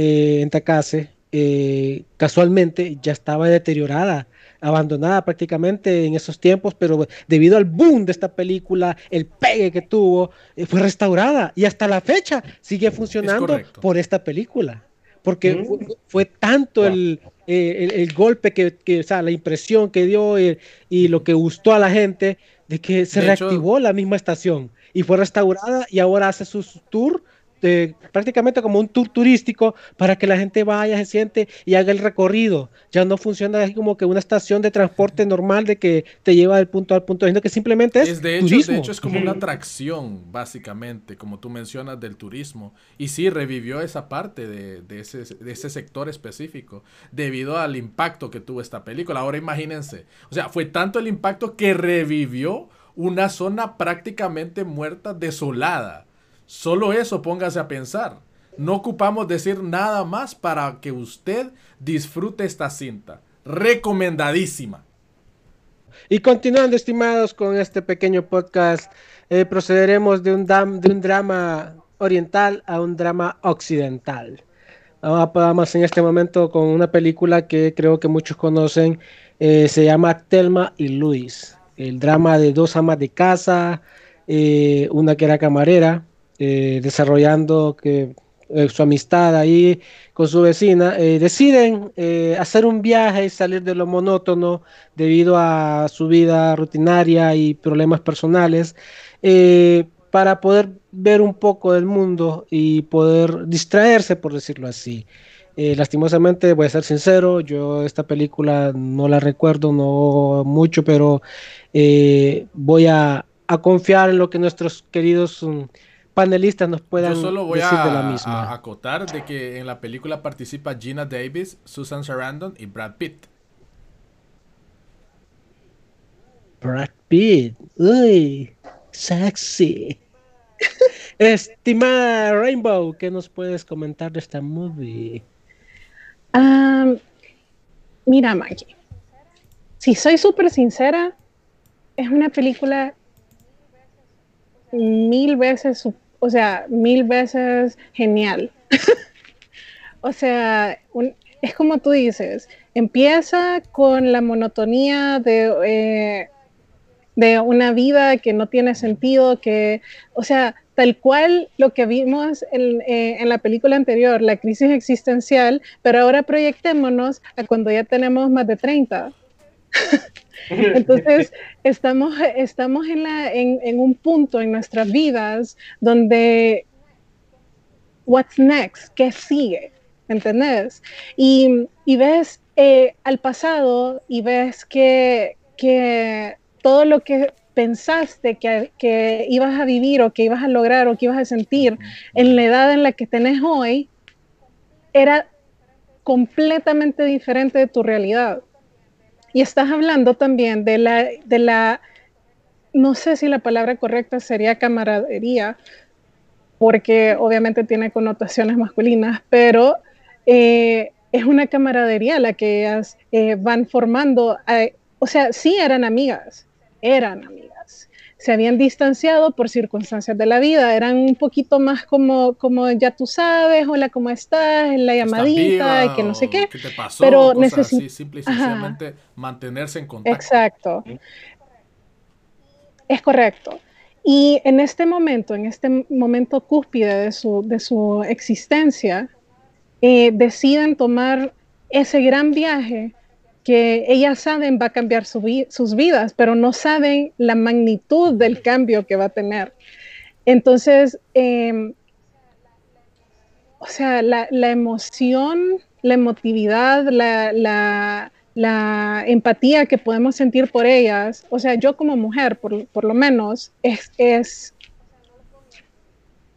en Takase, eh, casualmente ya estaba deteriorada, abandonada prácticamente en esos tiempos, pero debido al boom de esta película, el pegue que tuvo, eh, fue restaurada y hasta la fecha sigue funcionando por esta película. Porque mm. fue, tanto el, el, golpe que, o sea, la impresión que dio y, lo que gustó a la gente de que se reactivó la misma estación y fue restaurada y ahora hace sus tours prácticamente como un tour turístico para que la gente vaya, se siente y haga el recorrido. Ya no funciona así como que una estación de transporte normal de que te lleva del punto al punto, sino que simplemente es, de hecho, De hecho, es como una atracción, básicamente, como tú mencionas, del turismo. Y sí, revivió esa parte de, de, ese, de ese sector específico debido al impacto que tuvo esta película. Ahora imagínense, o sea, fue tanto el impacto que revivió una zona prácticamente muerta, desolada. Solo eso póngase a pensar. No ocupamos decir nada más para que usted disfrute esta cinta. Recomendadísima. Y continuando, estimados, con este pequeño podcast, eh, procederemos de un, drama oriental a un drama occidental. Vamos en este momento con una película que creo que muchos conocen, eh, se llama Telma y Luis, el drama de dos amas de casa, eh, una que era camarera, eh, desarrollando que eh, su amistad ahí con su vecina, eh, deciden hacer un viaje y salir de lo monótono debido a su vida rutinaria y problemas personales para poder ver un poco del mundo y poder distraerse, por decirlo así. lastimosamente, voy a ser sincero, yo esta película no la recuerdo no mucho, pero voy a, confiar en lo que nuestros queridos mm, panelistas nos puedan Yo solo voy decir a, de la misma. a acotar de que en la película participa Gina Davis, Susan Sarandon y Brad Pitt. Brad Pitt, uy, sexy. [laughs] Estimada Rainbow, ¿qué nos puedes comentar de esta movie? Mira, Maggie, si soy súper sincera, es una película mil veces, su- o sea, mil veces genial. [laughs] o sea, un- es como tú dices, empieza con la monotonía de, eh, de una vida que no tiene sentido, que, o sea, tal cual lo que vimos en, eh, en la película anterior, la crisis existencial, pero ahora proyectémonos a cuando ya tenemos más de 30. [laughs] Entonces, estamos, estamos en, la, en, en un punto en nuestras vidas donde, what's next? ¿Qué sigue? ¿Entendés? Y, y ves eh, al pasado y ves que, que todo lo que pensaste que, que ibas a vivir o que ibas a lograr o que ibas a sentir en la edad en la que tenés hoy, era completamente diferente de tu realidad. Y estás hablando también de la, de la, no sé si la palabra correcta sería camaradería, porque obviamente tiene connotaciones masculinas, pero eh, es una camaradería la que ellas eh, van formando. eh, o sea, sí eran amigas, eran amigas. Se habían distanciado por circunstancias de la vida, eran un poquito más como, como ya tú sabes, hola, ¿cómo estás? La ¿Estás llamadita, y que no sé qué. ¿Qué te pasó? pero Cosas necesi- así, simple y Ajá. sencillamente mantenerse en contacto. Exacto. Es correcto. Y en este momento, en este momento cúspide de su, de su existencia, eh, deciden tomar ese gran viaje que ellas saben va a cambiar su vi- sus vidas, pero no saben la magnitud del cambio que va a tener. Entonces, eh, o sea, la, la emoción, la emotividad, la, la, la empatía que podemos sentir por ellas, o sea, yo como mujer, por, por lo menos, es, es,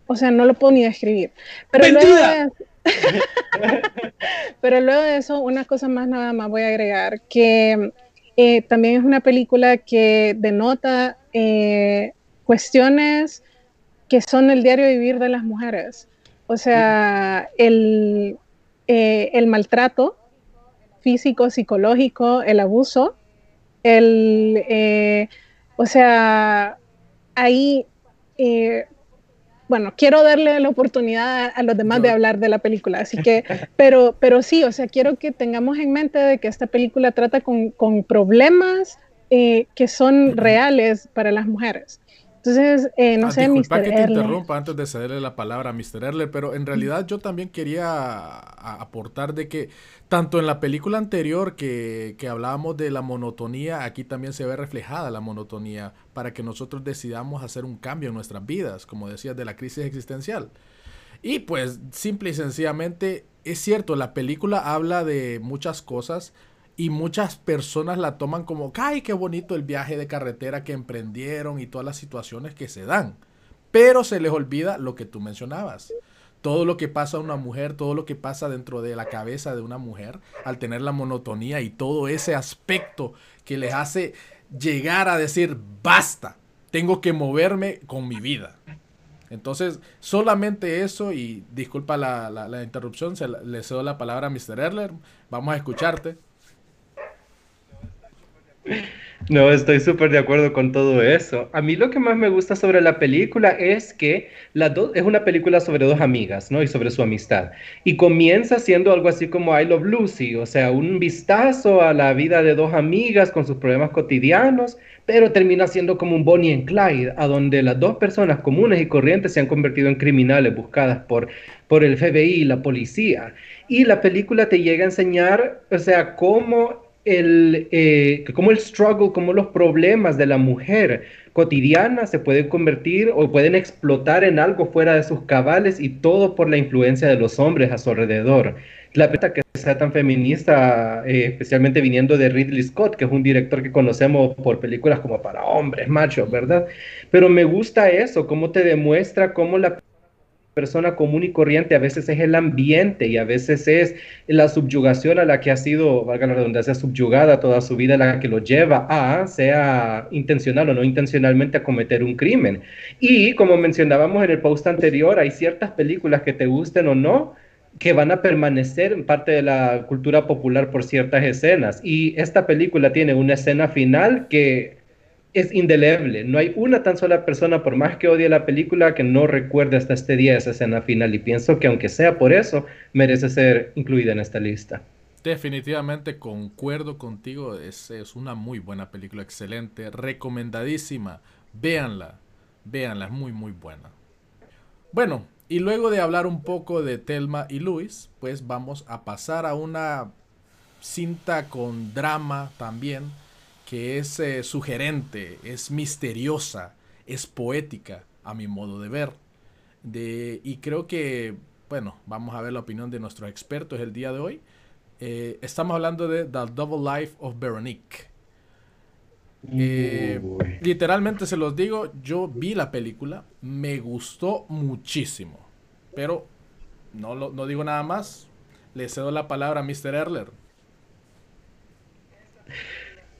o sea, no lo puedo ni describir. Pero luego, [laughs] pero luego de eso, una cosa más nada más voy a agregar, que eh, también es una película que denota eh, cuestiones que son el diario vivir de las mujeres. O sea, el, eh, el maltrato físico, psicológico, el abuso, el, o sea, ahí, bueno, quiero darle la oportunidad a, los demás de hablar de la película, así que, [laughs] pero, pero sí, o sea, quiero que tengamos en mente de que esta película trata con, con problemas eh, que son reales para las mujeres. Entonces, eh, no Ah, sé, disculpa Mr. que te Erle. interrumpa antes de cederle la palabra a Mr. Erler, pero en realidad yo también quería aportar de que tanto en la película anterior que, que hablábamos de la monotonía, aquí también se ve reflejada la monotonía para que nosotros decidamos hacer un cambio en nuestras vidas, como decías, de la crisis existencial. Y pues simple y sencillamente es cierto, la película habla de muchas cosas y muchas personas la toman como, ¡ay, qué bonito el viaje de carretera que emprendieron y todas las situaciones que se dan! Pero se les olvida lo que tú mencionabas. Todo lo que pasa a una mujer, todo lo que pasa dentro de la cabeza de una mujer al tener la monotonía y todo ese aspecto que les hace llegar a decir, basta, tengo que moverme con mi vida. Entonces, solamente eso, y disculpa la, la- la interrupción, se le cedo la palabra a Mr. Erler. Vamos a escucharte. No, estoy súper de acuerdo con todo eso. A mí lo que más me gusta sobre la película es que es una película sobre dos amigas, ¿no? Y sobre su amistad. Y comienza siendo algo así como I Love Lucy, o sea, un vistazo a la vida de dos amigas con sus problemas cotidianos, pero termina siendo como un Bonnie and Clyde, a donde las dos personas comunes y corrientes se han convertido en criminales buscadas por, por el FBI y la policía. Y la película te llega a enseñar, o sea, cómo el, eh, como el struggle, como los problemas de la mujer cotidiana se pueden convertir o pueden explotar en algo fuera de sus cabales y todo por la influencia de los hombres a su alrededor. La pena que sea tan feminista, eh, especialmente viniendo de Ridley Scott, que es un director que conocemos por películas como para hombres, machos, ¿verdad? Pero me gusta eso, cómo te demuestra cómo la persona común y corriente, a veces es el ambiente y a veces es la subyugación a la que ha sido, valga la redundancia, subyugada toda su vida, la que lo lleva a, sea intencional o no intencionalmente, a cometer un crimen. Y como mencionábamos en el post anterior, hay ciertas películas que te gusten o no, que van a permanecer en parte de la cultura popular por ciertas escenas. Y esta película tiene una escena final que es indeleble. No hay una tan sola persona, por más que odie la película, que no recuerde hasta este día esa escena final. Y pienso que aunque sea por eso, merece ser incluida en esta lista. Definitivamente concuerdo contigo. Es, es una muy buena película, excelente, recomendadísima. Véanla, véanla, es muy, muy buena. Bueno, y luego de hablar un poco de Telma y Luis, pues vamos a pasar a una cinta con drama también que es eh, sugerente, es misteriosa, es poética, a mi modo de ver. De, y creo que, bueno, vamos a ver la opinión de nuestros expertos el día de hoy. Eh, estamos hablando de The Double Life of Veronique. Eh, literalmente se los digo, yo vi la película, me gustó muchísimo, pero no, no digo nada más. Le cedo la palabra a Mr. Erler.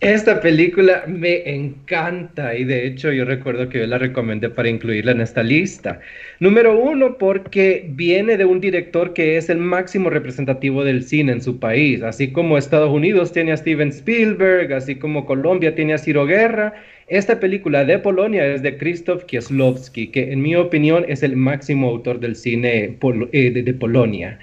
Esta película me encanta y de hecho yo recuerdo que yo la recomendé para incluirla en esta lista. Número uno, porque viene de un director que es el máximo representativo del cine en su país, así como Estados Unidos tiene a Steven Spielberg, así como Colombia tiene a Ciro Guerra. Esta película de Polonia es de Krzysztof Kieslowski, que en mi opinión es el máximo autor del cine eh, de Polonia.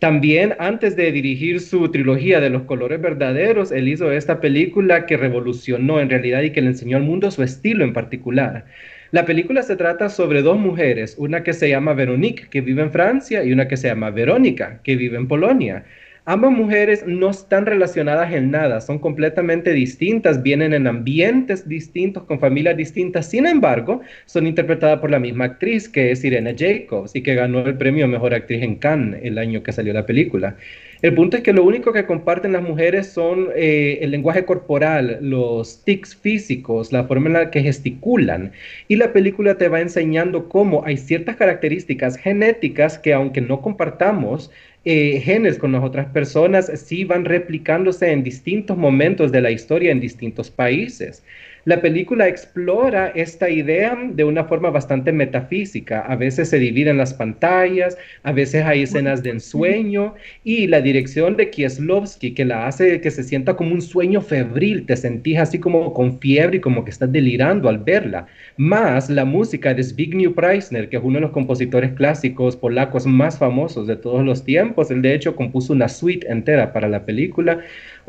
También antes de dirigir su trilogía de los colores verdaderos, él hizo esta película que revolucionó en realidad y que le enseñó al mundo su estilo en particular. La película se trata sobre dos mujeres, una que se llama Veronique, que vive en Francia, y una que se llama Verónica, que vive en Polonia. Ambas mujeres no están relacionadas en nada, son completamente distintas, vienen en ambientes distintos, con familias distintas, sin embargo, son interpretadas por la misma actriz que es Irene Jacobs y que ganó el premio Mejor Actriz en Cannes el año que salió la película. El punto es que lo único que comparten las mujeres son eh, el lenguaje corporal, los tics físicos, la forma en la que gesticulan. Y la película te va enseñando cómo hay ciertas características genéticas que aunque no compartamos, eh, genes con las otras personas sí van replicándose en distintos momentos de la historia en distintos países. La película explora esta idea de una forma bastante metafísica. A veces se dividen las pantallas, a veces hay escenas de ensueño y la dirección de Kieslowski que la hace que se sienta como un sueño febril, te sentís así como con fiebre y como que estás delirando al verla. Más la música de Zbigniew Preisner, que es uno de los compositores clásicos polacos más famosos de todos los tiempos. Él de hecho compuso una suite entera para la película.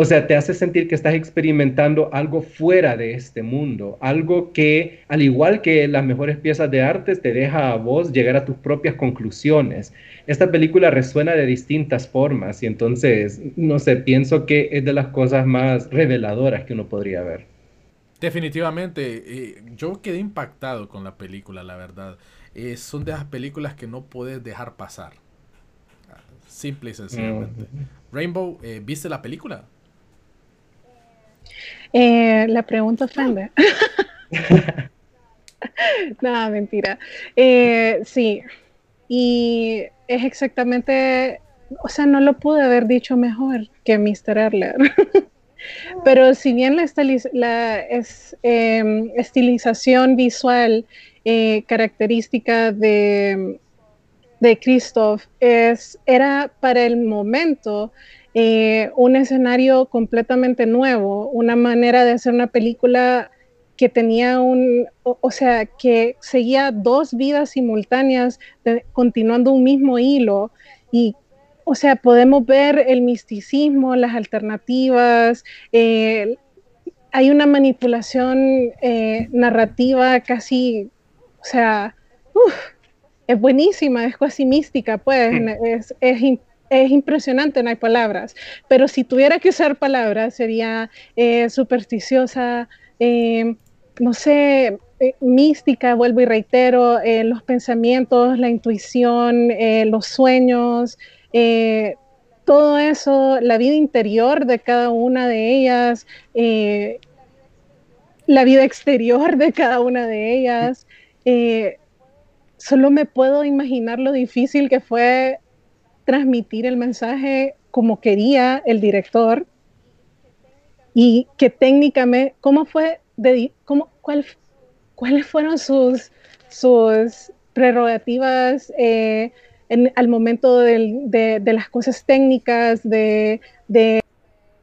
O sea, te hace sentir que estás experimentando algo fuera de este mundo, algo que, al igual que las mejores piezas de arte, te deja a vos llegar a tus propias conclusiones. Esta película resuena de distintas formas y entonces, no sé, pienso que es de las cosas más reveladoras que uno podría ver. Definitivamente, eh, yo quedé impactado con la película, la verdad. Eh, son de esas películas que no puedes dejar pasar. Simple y sencillamente. Rainbow, eh, ¿viste la película? Eh, la pregunta ofende. [laughs] Nada, mentira. Eh, sí, y es exactamente, o sea, no lo pude haber dicho mejor que Mr. Erler. [laughs] Pero si bien la, la es, em, estilización visual eh, característica de, de Christoph es, era para el momento eh, un escenario completamente nuevo, una manera de hacer una película que tenía un, o, sea, que seguía dos vidas simultáneas, continuando un mismo hilo. Y o sea, podemos ver el misticismo, las alternativas, eh, hay una manipulación eh, narrativa casi, o sea, es buenísima, es casi mística, pues, es, es, impresionante, no hay palabras, pero si tuviera que usar palabras sería eh, supersticiosa, no sé, mística, vuelvo y reitero, los pensamientos, la intuición, los sueños, eh, todo eso, la vida interior de cada una de ellas, eh, la vida exterior de cada una de ellas. Eh, solo me puedo imaginar lo difícil que fue transmitir el mensaje como quería el director y que técnicamente, ¿cómo fue? De, cómo, cuál, ¿Cuáles fueron sus, sus prerrogativas? al momento de, las cosas técnicas, de,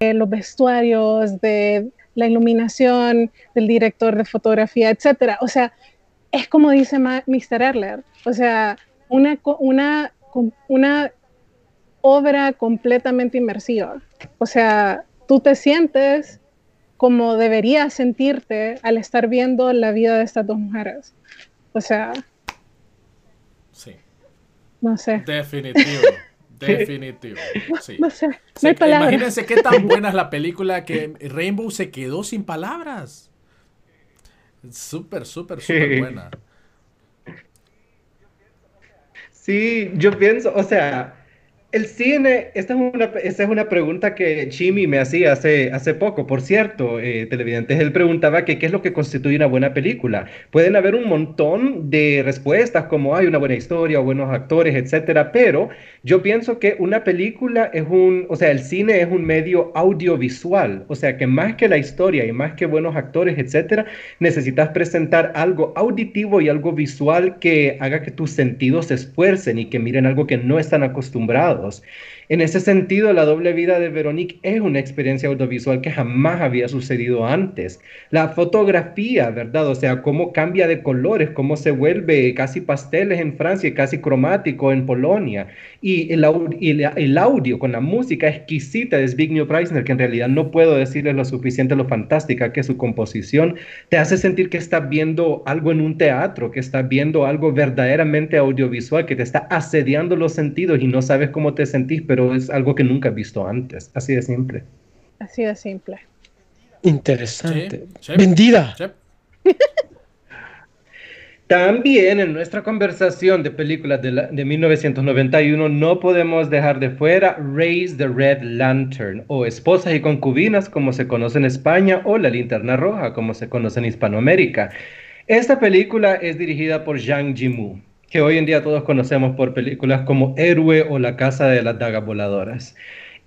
los vestuarios, de la iluminación, del director de fotografía, etcétera. O sea, es como dice Mr. Erler, o sea, una, una obra completamente inmersiva. O sea, tú te sientes como deberías sentirte al estar viendo la vida de estas dos mujeres. O sea, no sé. Definitivo. [laughs] Definitivo. Sí. No sé. No hay palabras. Imagínense qué tan [laughs] buena es la película que Rainbow se quedó sin palabras. Súper, súper, súper buena. Sí, yo pienso, o sea, el cine, esta es una, esta es una pregunta que Jimmy me hacía hace, hace poco, por cierto, eh, televidentes. Él preguntaba que qué es lo que constituye una buena película. Pueden haber un montón de respuestas como hay una buena historia buenos actores, etcétera, pero yo pienso que una película es un, o sea, el cine es un medio audiovisual, o sea, que más que la historia y más que buenos actores, etcétera, necesitas presentar algo auditivo y algo visual que haga que tus sentidos se esfuercen y que miren algo que no están acostumbrados lados en ese sentido, la doble vida de Veronique es una experiencia audiovisual que jamás había sucedido antes. La fotografía, ¿verdad? O sea, cómo cambia de colores, cómo se vuelve casi pasteles en Francia y casi cromático en Polonia. Y el, audio con la música exquisita de Zbigniew Preisner, que en realidad no puedo decirle lo suficiente lo fantástica que es su composición, te hace sentir que estás viendo algo en un teatro, que estás viendo algo verdaderamente audiovisual, que te está asediando los sentidos y no sabes cómo te sentís, pero es algo que nunca has visto antes. Así de simple. Así de simple. Interesante. Vendida. [laughs] También en nuestra conversación de películas de, de, 1991 no podemos dejar de fuera Raise the Red Lantern o Esposas y Concubinas como se conoce en España o La Linterna Roja como se conoce en Hispanoamérica. Esta película es dirigida por Zhang Yimou que hoy en día todos conocemos por películas como Héroe o La Casa de las Dagas Voladoras.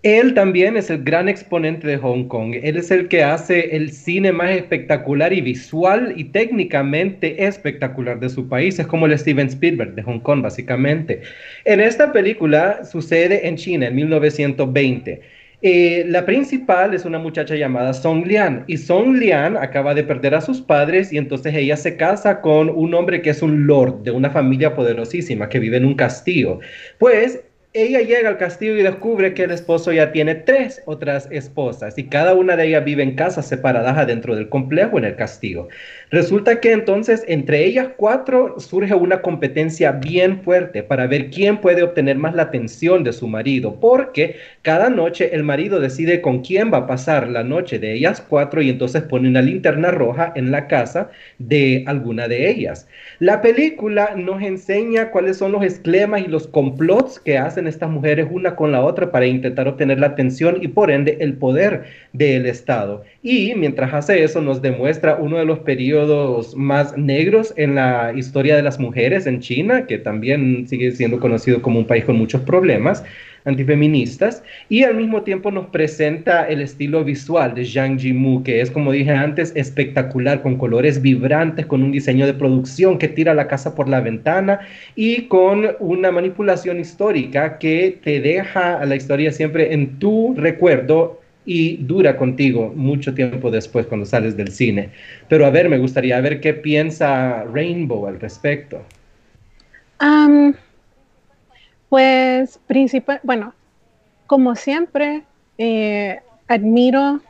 Él también es el gran exponente de Hong Kong. Él es el que hace el cine más espectacular y visual y técnicamente espectacular de su país. Es como el Steven Spielberg de Hong Kong, básicamente. En esta película sucede en China en 1920. Eh, la principal es una muchacha llamada Song Lian y Song Lian acaba de perder a sus padres y entonces ella se casa con un hombre que es un lord de una familia poderosísima que vive en un castillo. Pues ella llega al castillo y descubre que el esposo ya tiene tres otras esposas y cada una de ellas vive en casas separadas adentro del complejo en el castillo. Resulta que entonces entre ellas cuatro surge una competencia bien fuerte para ver quién puede obtener más la atención de su marido, porque cada noche el marido decide con quién va a pasar la noche de ellas cuatro y entonces pone una linterna roja en la casa de alguna de ellas. La película nos enseña cuáles son los esquemas y los complots que hacen estas mujeres una con la otra para intentar obtener la atención y por ende el poder del Estado. Y mientras hace eso nos demuestra uno de los periodos más negros en la historia de las mujeres en China, que también sigue siendo conocido como un país con muchos problemas, antifeministas, y al mismo tiempo nos presenta el estilo visual de Zhang Yimou, que es, como dije antes, espectacular, con colores vibrantes, con un diseño de producción que tira la casa por la ventana y con una manipulación histórica que te deja a la historia siempre en tu recuerdo y dura contigo mucho tiempo después cuando sales del cine. Pero a ver, me gustaría ver qué piensa Rainbow al respecto. pues principal, bueno, como siempre, eh, admiro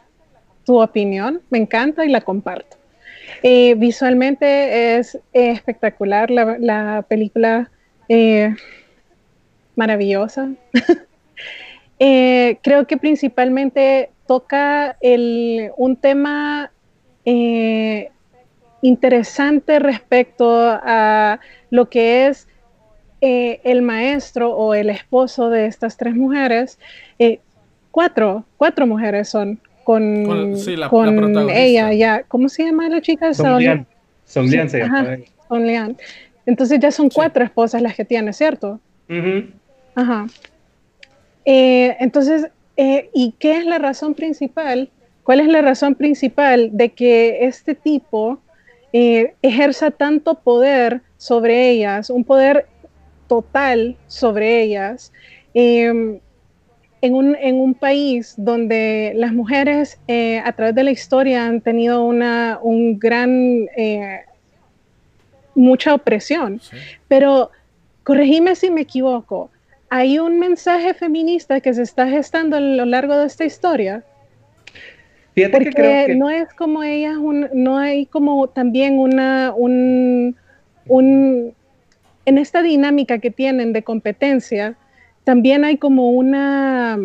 tu opinión, me encanta y la comparto. Eh, visualmente es espectacular la, película, eh, maravillosa. [laughs] Eh, creo que principalmente toca un tema eh, interesante respecto a lo que es eh, el maestro o el esposo de estas tres mujeres. cuatro, cuatro mujeres son con, con, ella, ya. ¿Cómo se llama la chica? Son Lian. Son Lian se llama. Son Lian. Entonces ya son cuatro esposas las que tiene, ¿cierto? Ajá. Eh, entonces, eh, ¿y qué es la razón principal? ¿Cuál es la razón principal de que este tipo eh, ejerza tanto poder sobre ellas, un poder total sobre ellas, em, en un, país donde las mujeres a través de la historia han tenido una un gran, mucha opresión? Pero corregime si me equivoco, ¿hay un mensaje feminista que se está gestando a lo largo de esta historia? Porque no es como ellas, no hay como también una, un, en esta dinámica que tienen de competencia, también hay como una,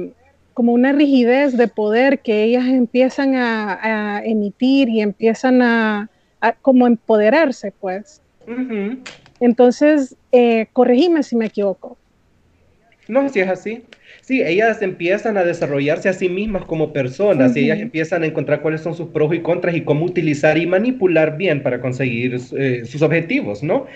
como una rigidez de poder que ellas empiezan a, emitir y empiezan a, como empoderarse, pues. Entonces, eh, corregime si me equivoco. No, si es así. Sí, ellas empiezan a desarrollarse a sí mismas como personas y ellas empiezan a encontrar cuáles son sus pros y contras y cómo utilizar y manipular bien para conseguir eh, sus objetivos, ¿no?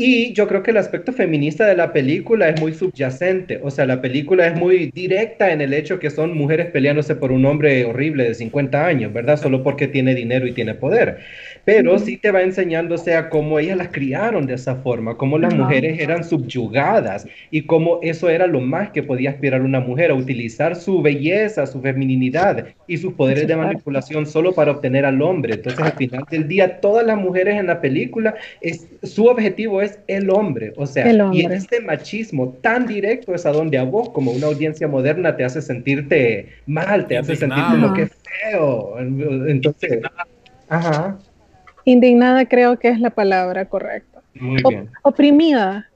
Y yo creo que el aspecto feminista de la película es muy subyacente, o sea, la película es muy directa en el hecho que son mujeres peleándose por un hombre horrible de 50 años, ¿verdad? Solo porque tiene dinero y tiene poder. Pero sí te va enseñando, o sea, cómo ellas las criaron de esa forma, cómo las mujeres eran subyugadas y cómo eso era lo más que podía aspirar una mujer, a utilizar su belleza, su feminidad y sus poderes de manipulación solo para obtener al hombre. Entonces, al final del día, todas las mujeres en la película, es, su objetivo es el hombre, o sea, y este machismo tan directo es a donde a vos, como una audiencia moderna, te hace sentirte mal, te hace sentirte lo que es feo. Entonces, ajá. Indignada creo que es la palabra correcta. Muy bien. oprimida.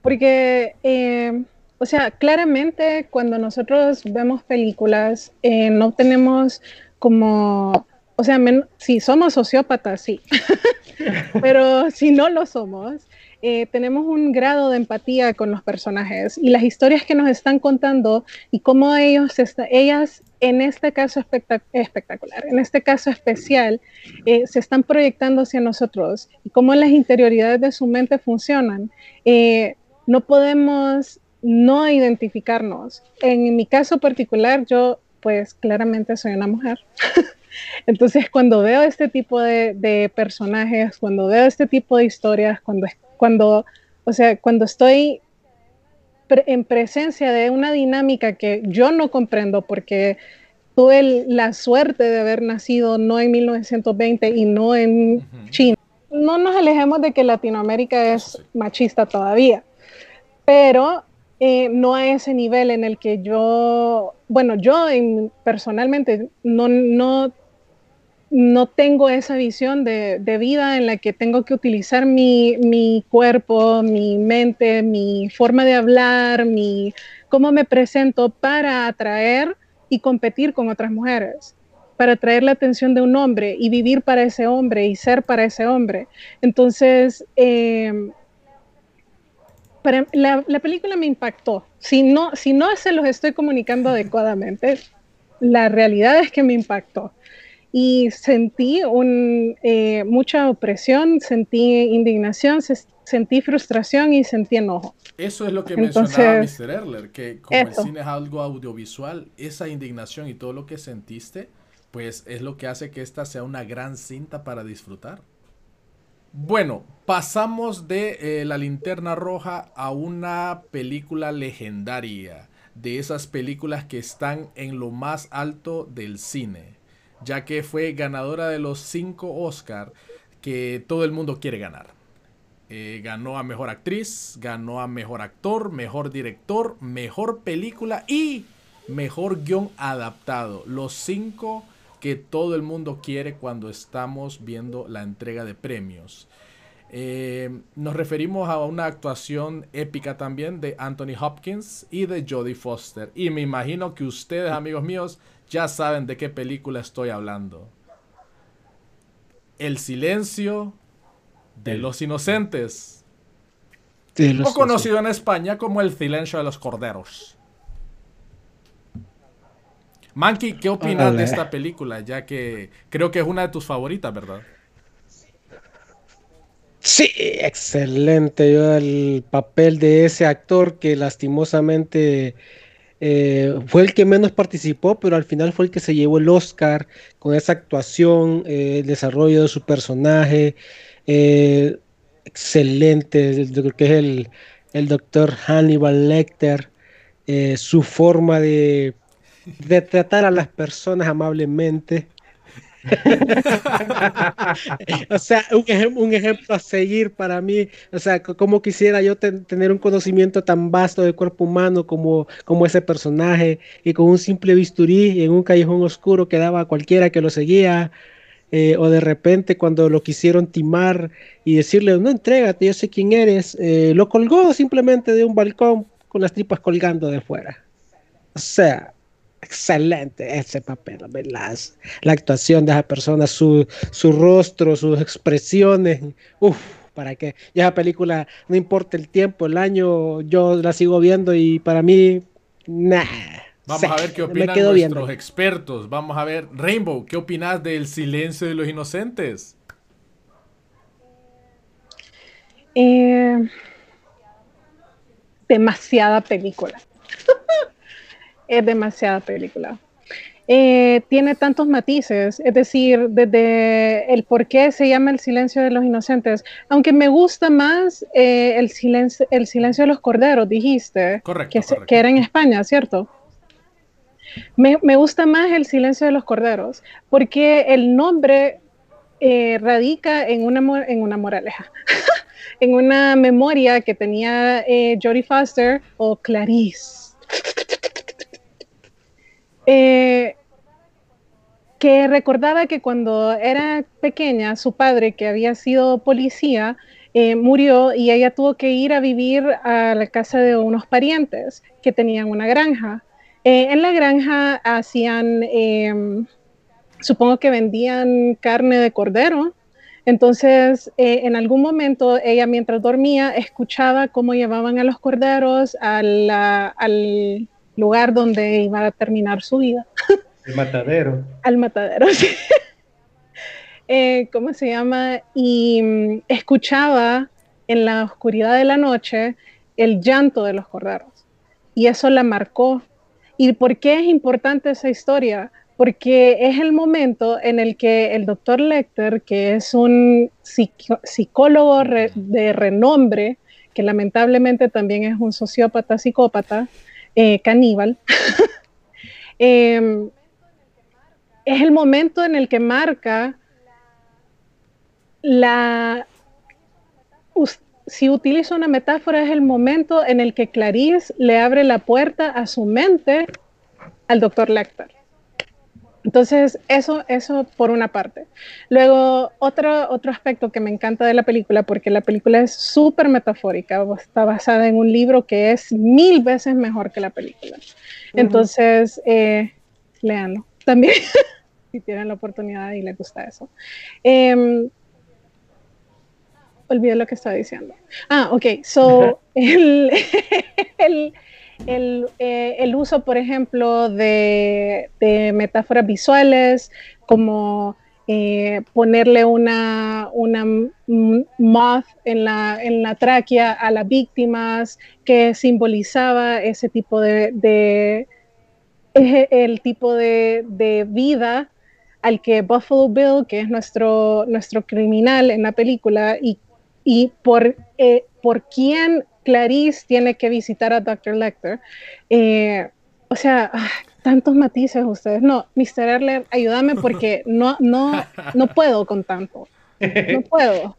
Porque, eh, o sea, claramente cuando nosotros vemos películas, eh, no tenemos como, o sea, si somos sociópatas, sí. [laughs] Pero si no lo somos, eh, tenemos un grado de empatía con los personajes y las historias que nos están contando y cómo ellos, ellas en este caso espectacular, en este caso especial, eh, se están proyectando hacia nosotros y cómo las interioridades de su mente funcionan. Eh, no podemos no identificarnos. En mi caso particular, yo pues claramente soy una mujer. [laughs] Entonces, cuando veo este tipo de, de, personajes, cuando veo este tipo de historias, cuando, cuando, o sea, cuando estoy en presencia de una dinámica que yo no comprendo porque tuve la suerte de haber nacido no en 1920 y no en China. No nos alejemos de que Latinoamérica es machista todavía, pero eh, no a ese nivel en el que yo, bueno, yo personalmente no, no no tengo esa visión de, vida en la que tengo que utilizar mi, cuerpo, mi mente, mi forma de hablar, mi cómo me presento para atraer y competir con otras mujeres, para atraer la atención de un hombre y vivir para ese hombre y ser para ese hombre. Entonces, em, la, la, película me impactó. Si no, si no se los estoy comunicando adecuadamente, la realidad es que me impactó. Y sentí un, eh, mucha opresión, sentí indignación, sentí frustración y sentí enojo. Eso es lo que mencionaba Mr. Erler, que como el cine es algo audiovisual, esa indignación y todo lo que sentiste, pues es lo que hace que esta sea una gran cinta para disfrutar. Bueno, pasamos de eh, La linterna roja a una película legendaria, de esas películas que están en lo más alto del cine, ya que fue ganadora de los cinco Oscar que todo el mundo quiere ganar. Eh, ganó a Mejor Actriz, ganó a Mejor Actor, Mejor Director, Mejor Película y Mejor Guión Adaptado. Los cinco que todo el mundo quiere cuando estamos viendo la entrega de premios. Eh, nos referimos a una actuación épica también de Anthony Hopkins y de Jodie Foster. Y me imagino que ustedes, amigos míos, ya saben de qué película estoy hablando. El silencio de los inocentes. o conocido en España como El silencio de los corderos. Monkey, ¿qué opinas de esta película? Ya que creo que es una de tus favoritas, ¿verdad? Sí, excelente. El papel de ese actor que lastimosamente eh, fue el que menos participó, pero al final fue el que se llevó el Oscar con esa actuación, eh, el desarrollo de su personaje. Eh, excelente, creo que es el, el doctor Hannibal Lecter, su forma de de tratar a las personas amablemente. [laughs] o sea, un, ejemplo a seguir para mí, o sea, como quisiera yo tener un conocimiento tan vasto del cuerpo humano como, como ese personaje y con un simple bisturí en un callejón oscuro que daba a cualquiera que lo seguía. Eh, o de repente cuando lo quisieron timar y decirle, no, entrégate, yo sé quién eres, eh, lo colgó simplemente de un balcón con las tripas colgando de fuera. O sea, excelente ese papel, la, la actuación de esa persona, su, su rostro, sus expresiones, uff, para que ya esa película, no importa el tiempo, el año, yo la sigo viendo y para mí, nah. Vamos a ver qué opinan nuestros expertos. Vamos a ver, Rainbow, ¿qué opinas del silencio de los inocentes? Eh, demasiada película [laughs] es demasiada película. Eh, tiene tantos matices, es decir, desde el por qué se llama El silencio de los inocentes, aunque me gusta más eh, el, silencio, el silencio de los corderos, dijiste, correcto, que, era en España, ¿cierto? Me, gusta más el silencio de los corderos, porque el nombre eh, radica en una, en una moraleja, [laughs] en una memoria que tenía Jodie Foster o Clarice [laughs] eh, que recordaba que cuando era pequeña, su padre, que había sido policía, eh, murió y ella tuvo que ir a vivir a la casa de unos parientes que tenían una granja. Eh, en la granja hacían, em, supongo que vendían carne de cordero. Entonces, en algún momento, ella mientras dormía, escuchaba cómo llevaban a los corderos al lugar donde iba a terminar su vida. El matadero. Al matadero, [laughs] sí. Eh, ¿Cómo se llama? Y mm, escuchaba en la oscuridad de la noche el llanto de los corderos. Y eso la marcó. ¿Y por qué es importante esa historia? Porque es el momento en el que el doctor Lecter, que es un psicólogo de renombre, que lamentablemente también es un sociópata psicópata, eh, caníbal, [laughs] em, es el momento en el que marca la... Si utilizo una metáfora, es el momento en el que Clarice le abre la puerta a su mente al doctor Lecter. Entonces, eso, eso por una parte. Luego, otro, otro aspecto que me encanta de la película, porque la película es súper metafórica, está basada en un libro que es mil veces mejor que la película. Entonces, eh, léanlo también, [laughs] si tienen la oportunidad y les gusta eso. Eh, olvidé lo que estaba diciendo. Ah, ok, so, el, [laughs] el eh, el, uso, por ejemplo, de, metáforas visuales, como eh, ponerle una, una moth en la, en la tráquea a las víctimas, que simbolizaba ese tipo de, el tipo de, vida al que Buffalo Bill, que es nuestro, nuestro criminal en la película, y, y por, eh, por quién Clarice tiene que visitar a Dr. Lecter. Eh, o sea, tantos matices ustedes. No, Mr. Erler, ayúdame porque [laughs] no, no, no puedo con tanto. No puedo.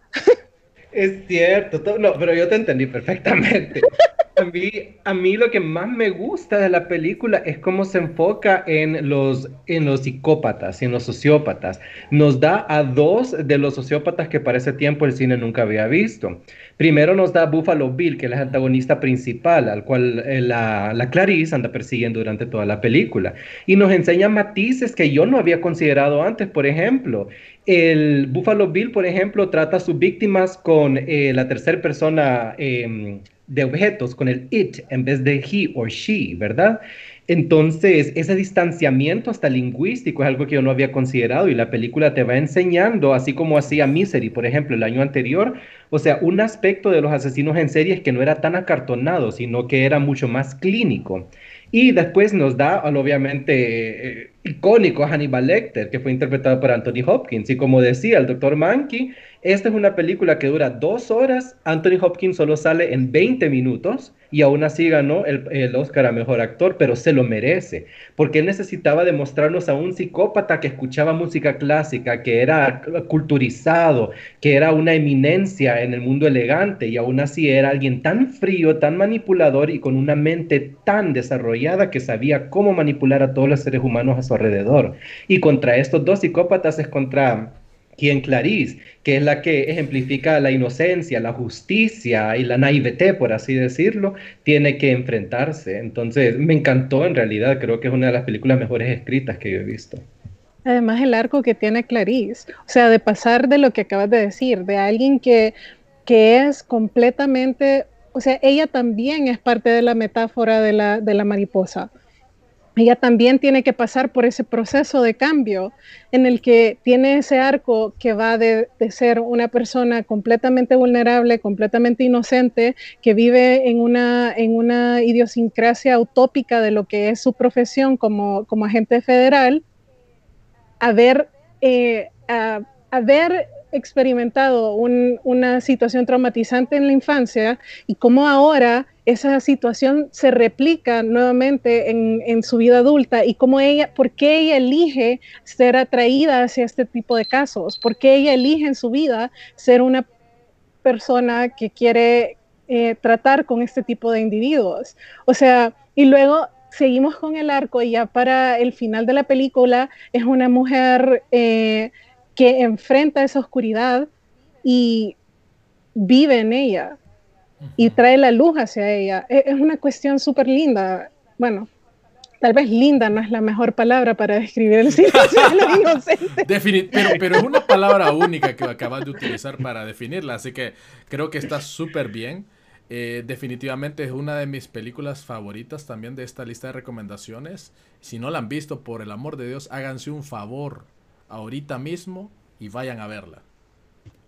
Es cierto, no, pero yo te entendí perfectamente. [laughs] A mí, lo que más me gusta de la película es cómo se enfoca en los, en los psicópatas en los sociópatas. Nos da a dos de los sociópatas que para ese tiempo el cine nunca había visto. Primero nos da Buffalo Bill, que es el antagonista principal, al cual eh, la, la Clarice anda persiguiendo durante toda la película. Y nos enseña matices que yo no había considerado antes, por ejemplo. El Buffalo Bill, por ejemplo, trata a sus víctimas con eh, la tercera persona em, de objetos, con el it en vez de he o she, ¿verdad? Entonces, ese distanciamiento hasta lingüístico es algo que yo no había considerado y la película te va enseñando, así como hacía Misery, por ejemplo, el año anterior, o sea, un aspecto de los asesinos en series que no era tan acartonado, sino que era mucho más clínico. Y después nos da obviamente eh, icónico Hannibal Lecter, que fue interpretado por Anthony Hopkins. Y como decía el doctor Mankey, esta es una película que dura dos horas, Anthony Hopkins solo sale en 20 minutos y aún así ganó el, Oscar a Mejor Actor, pero se lo merece, porque él necesitaba demostrarnos a un psicópata que escuchaba música clásica, que era culturizado, que era una eminencia en el mundo elegante y aún así era alguien tan frío, tan manipulador y con una mente tan desarrollada que sabía cómo manipular a todos los seres humanos a su alrededor. Y contra estos dos psicópatas es contra quien Clarice, que es la que ejemplifica la inocencia, la justicia y la naivete, por así decirlo, tiene que enfrentarse. Entonces, me encantó en realidad, creo que es una de las películas mejores escritas que yo he visto. Además, el arco que tiene Clarice, o sea, de pasar de lo que acabas de decir, de alguien que, que es completamente, o sea, ella también es parte de la metáfora de la, de la mariposa ella también tiene que pasar por ese proceso de cambio en el que tiene ese arco que va de, ser una persona completamente vulnerable, completamente inocente, que vive en una, en una idiosincrasia utópica de lo que es su profesión como, como agente federal, a ver, eh, a, a ver experimentado una situación traumatizante en la infancia y cómo ahora esa situación se replica nuevamente en, su vida adulta y cómo ella, por qué ella elige ser atraída hacia este tipo de casos, por qué ella elige en su vida ser una persona que quiere eh, tratar con este tipo de individuos. O sea, y luego seguimos con el arco y ya para el final de la película es una mujer... Eh, que enfrenta esa oscuridad y vive en ella y trae la luz hacia ella. E-, es una cuestión súper linda. Bueno, tal vez linda no es la mejor palabra para describir el cielo [laughs] inocente. pero, pero es una palabra única que acabas de utilizar para definirla, así que creo que está súper bien. Eh, definitivamente es una de mis películas favoritas también de esta lista de recomendaciones. Si no la han visto, por el amor de Dios, háganse un favor ahorita mismo y vayan a verla.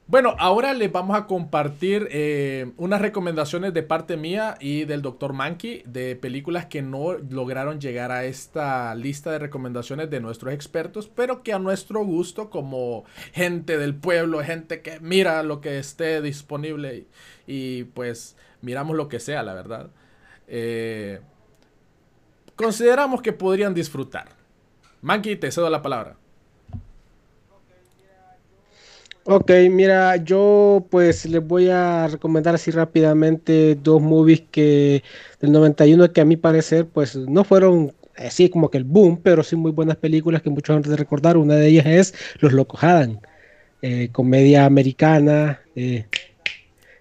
Bueno, ahora les vamos a compartir eh, unas recomendaciones de parte mía y del Dr. Mankey de películas que no lograron llegar a esta lista de recomendaciones de nuestros expertos, pero que a nuestro gusto, como gente del pueblo, gente que mira lo que esté disponible y, pues miramos lo que sea, la verdad, eh, consideramos que podrían disfrutar. Mankey, te cedo la palabra. Ok, mira, yo pues les voy a recomendar así rápidamente dos movies que del 91 que a mi parecer pues no fueron así como que el boom, pero sí muy buenas películas que muchos antes de recordar. Una de ellas es Los Locos Adam, eh, comedia americana. Eh,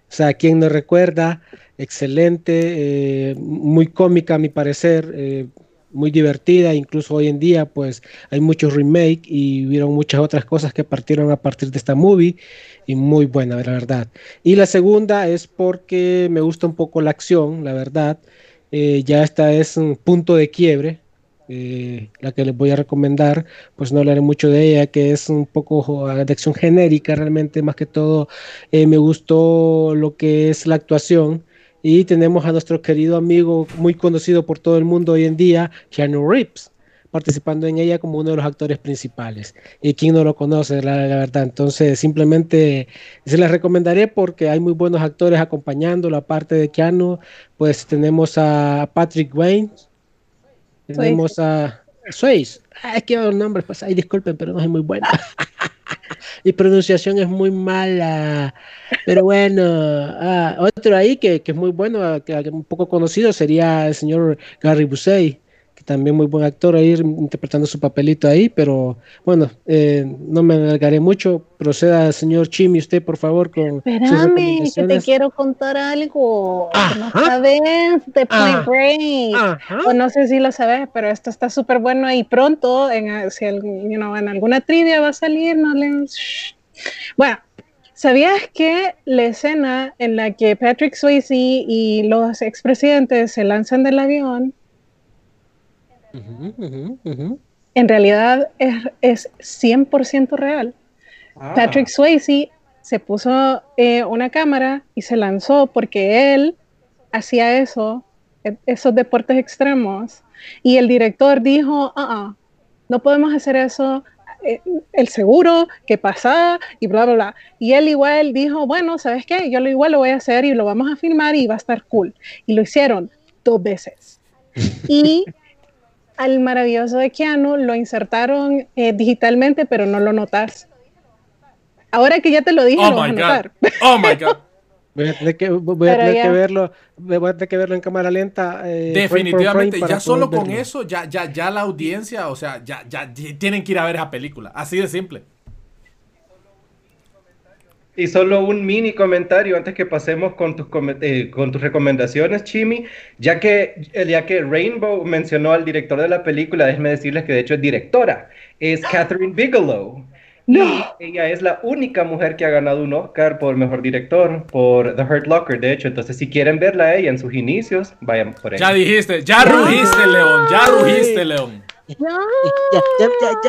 o sea, quien no recuerda, excelente, eh, muy cómica a mi parecer, muy divertida, incluso hoy en día pues hay muchos remake y hubieron muchas otras cosas que partieron a partir de esta movie y muy buena, la verdad. Y la segunda es porque me gusta un poco la acción, la verdad. Eh, ya esta es un punto de quiebre eh, la que les voy a recomendar, pues no hablaré mucho de ella, que es un poco de acción genérica, realmente más que todo eh, me gustó lo que es la actuación. Y tenemos a nuestro querido amigo, muy conocido por todo el mundo hoy en día, Keanu Reeves participando en ella como uno de los actores principales. Y quien no lo conoce, la, verdad. Entonces, simplemente se las recomendaré porque hay muy buenos actores acompañándolo. Aparte de Keanu, pues tenemos a Patrick Wayne, tenemos a Swayze. Ah, es que los nombres, pues ahí disculpen, pero no es muy bueno. [laughs] [laughs] Mi pronunciación es muy mala. Pero bueno, ah, otro ahí que, que, es muy bueno, que, un poco conocido, sería el señor Gary Busey también muy buen actor ahí interpretando su papelito ahí, pero bueno, eh, no me alargaré mucho. Proceda, señor Chimi, usted por favor con Espérame, que te quiero contar algo. No sabes de Point Break. O no sé si lo sabes, pero esto está súper bueno y pronto, en, si en alguna trivia va a salir, no le... Bueno, ¿Sabías que la escena en la que Patrick Swayze y los expresidentes se lanzan del avión en realidad es, es 100% real. Ah. Patrick Swayze se puso eh, una cámara y se lanzó porque él hacía eso, e, esos deportes extremos. Y el director dijo, ah, no podemos hacer eso, eh, el seguro, que pasa y bla, bla, bla. Y él igual dijo, bueno, ¿sabes qué? Yo lo igual lo voy a hacer y lo vamos a filmar y va a estar cool. Y lo hicieron dos veces. [laughs] Y al maravilloso de Keanu lo insertaron eh, digitalmente, pero no lo notas. Ahora que ya te lo dije, oh lo vas a notar. Oh my God. [laughs] Voy a tener que, voy a tener que verlo, voy a tener que verlo en cámara lenta. Eh, Definitivamente, ya solo con eso, ya, ya, ya la audiencia, o sea, ya, ya tienen que ir a ver esa película. Así de simple. Y solo un mini comentario antes que pasemos con tus, eh, con tus recomendaciones, Chimi. Ya que, ya que Rainbow mencionó al director de la película, déjenme decirles que de hecho es directora. Es [gasps] Catherine Bigelow. No. ella es la única mujer que ha ganado un Oscar por mejor director, por The Hurt Locker, de hecho. Entonces, si quieren verla a ella en sus inicios, vayan por ella. Ya dijiste, ya rugiste, León, ya rugiste, León. Ya,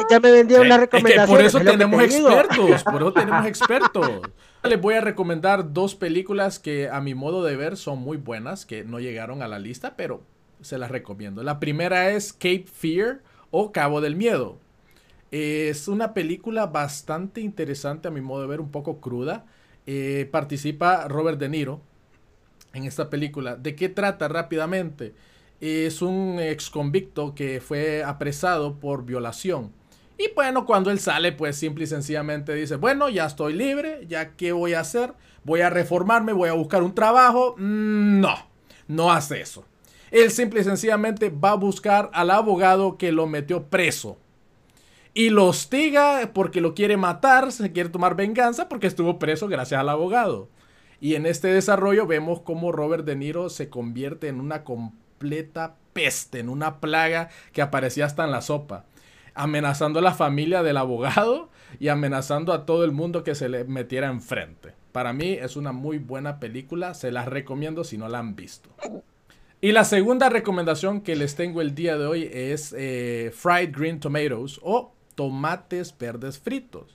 ya, me vendieron la recomendación. por eso tenemos expertos, por eso tenemos [laughs] expertos. Les voy a recomendar dos películas que a mi modo de ver son muy buenas, que no llegaron a la lista, pero se las recomiendo. La primera es Cape Fear o Cabo del Miedo. Es una película bastante interesante a mi modo de ver, un poco cruda. Eh, participa Robert De Niro en esta película. ¿De qué trata rápidamente? Es un ex convicto que fue apresado por violación. Y bueno, cuando él sale, pues simple y sencillamente dice, bueno, ya estoy libre, ya qué voy a hacer, voy a reformarme, voy a buscar un trabajo. Mm, no, no hace eso. Él simple y sencillamente va a buscar al abogado que lo metió preso. Y lo hostiga porque lo quiere matar, se quiere tomar venganza porque estuvo preso gracias al abogado. Y en este desarrollo vemos cómo Robert De Niro se convierte en una completa peste, en una plaga que aparecía hasta en la sopa, amenazando a la familia del abogado y amenazando a todo el mundo que se le metiera enfrente. Para mí es una muy buena película, se las recomiendo si no la han visto. Y la segunda recomendación que les tengo el día de hoy es eh, Fried Green Tomatoes o tomates verdes fritos.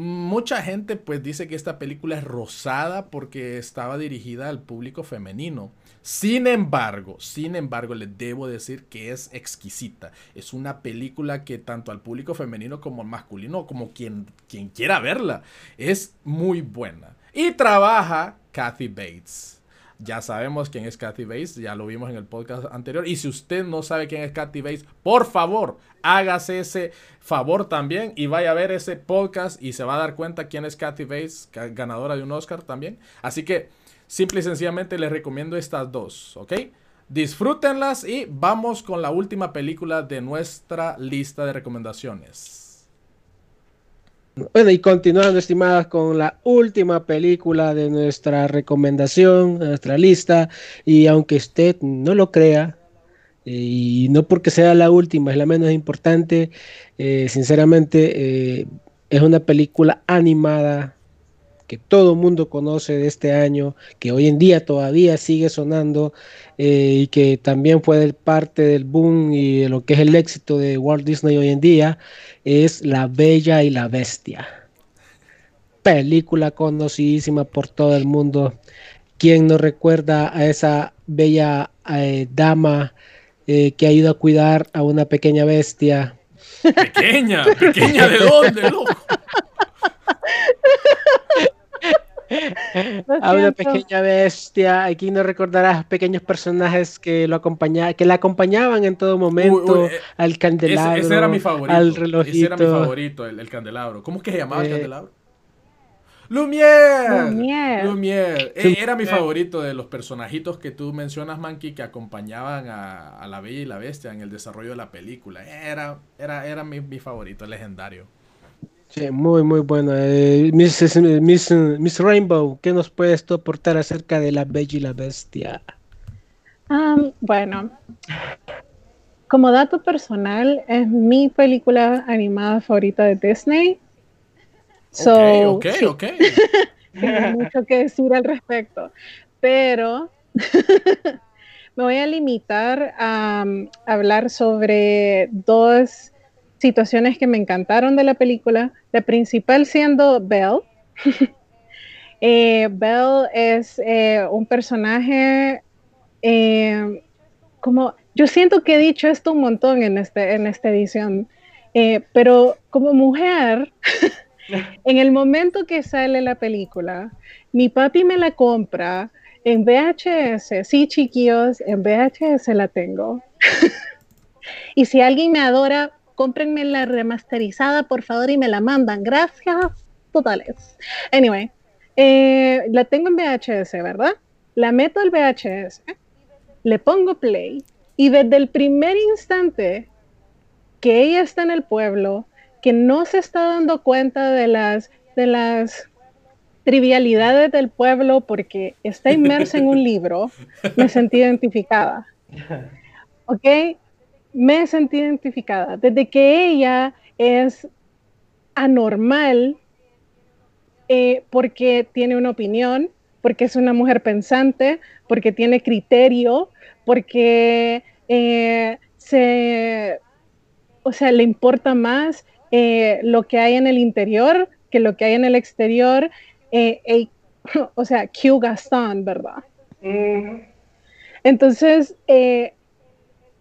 Mucha gente pues dice que esta película es rosada porque estaba dirigida al público femenino. Sin embargo, sin embargo, les debo decir que es exquisita. Es una película que tanto al público femenino como al masculino, como quien, quien quiera verla, es muy buena. Y trabaja Kathy Bates. Ya sabemos quién es Kathy Bates, ya lo vimos en el podcast anterior. Y si usted no sabe quién es Kathy Bates, por favor, hágase ese favor también y vaya a ver ese podcast y se va a dar cuenta quién es Kathy Bates, ganadora de un Oscar también. Así que simple y sencillamente les recomiendo estas dos, ¿ok? Disfrútenlas y vamos con la última película de nuestra lista de recomendaciones. Bueno, y continuando, estimadas, con la última película de nuestra recomendación, nuestra lista, y aunque usted no lo crea, y no porque sea la última, es la menos importante, eh, sinceramente, eh, es una película animada que todo el mundo conoce de este año, que hoy en día todavía sigue sonando eh, y que también fue parte del boom y de lo que es el éxito de Walt Disney hoy en día, es La Bella y la Bestia. Película conocidísima por todo el mundo. ¿Quién no recuerda a esa bella eh, dama eh, que ayuda a cuidar a una pequeña bestia? Pequeña, pequeña de dónde, loco. [laughs] a una pequeña bestia. Aquí no recordarás pequeños personajes que lo acompañaban, que la acompañaban en todo momento eh, al candelabro. Ese, era mi favorito. Al relojito. Ese era mi favorito, el, candelabro. ¿Cómo es que se llamaba el eh, candelabro? Lumière. Lumière. E, era mi favorito de los personajitos que tú mencionas, Manky, que acompañaban a, la Bella y la Bestia en el desarrollo de la película. Era, era, era mi, mi favorito, legendario. Sí, muy, muy bueno. Eh, Miss, Miss, Rainbow, ¿qué nos puedes tú aportar acerca de La Bella y la Bestia? bueno, como dato personal, es mi película animada favorita de Disney. So, ok, ok, ok. [laughs] mucho que decir al respecto, pero [laughs] me voy a limitar a hablar sobre dos situaciones que me encantaron de la película. La principal siendo Belle. [laughs] eh, Belle es eh, un personaje eh, como yo siento que he dicho esto un montón en, este, en esta edición, pero como mujer, [laughs] en el momento que sale la película, mi papi me la compra en VHS, sí chiquillos, en VHS la tengo. [laughs] y si alguien me adora, cómprenme la remasterizada, por favor, y me la mandan. Gracias totales. Anyway, eh, la tengo en VHS, ¿verdad? La meto al VHS, le pongo play, y desde el primer instante que ella está en el pueblo, que no se está dando cuenta de las, de las trivialidades del pueblo porque está inmersa en un libro, me sentí [laughs] identificada. ¿Ok? Me sentí identificada. Desde que ella es anormal eh, porque tiene una opinión, porque es una mujer pensante, porque tiene criterio, porque eh, se, o sea, le importa más eh, lo que hay en el interior que lo que hay en el exterior. [laughs] o sea, Q Gaston, ¿verdad? Entonces,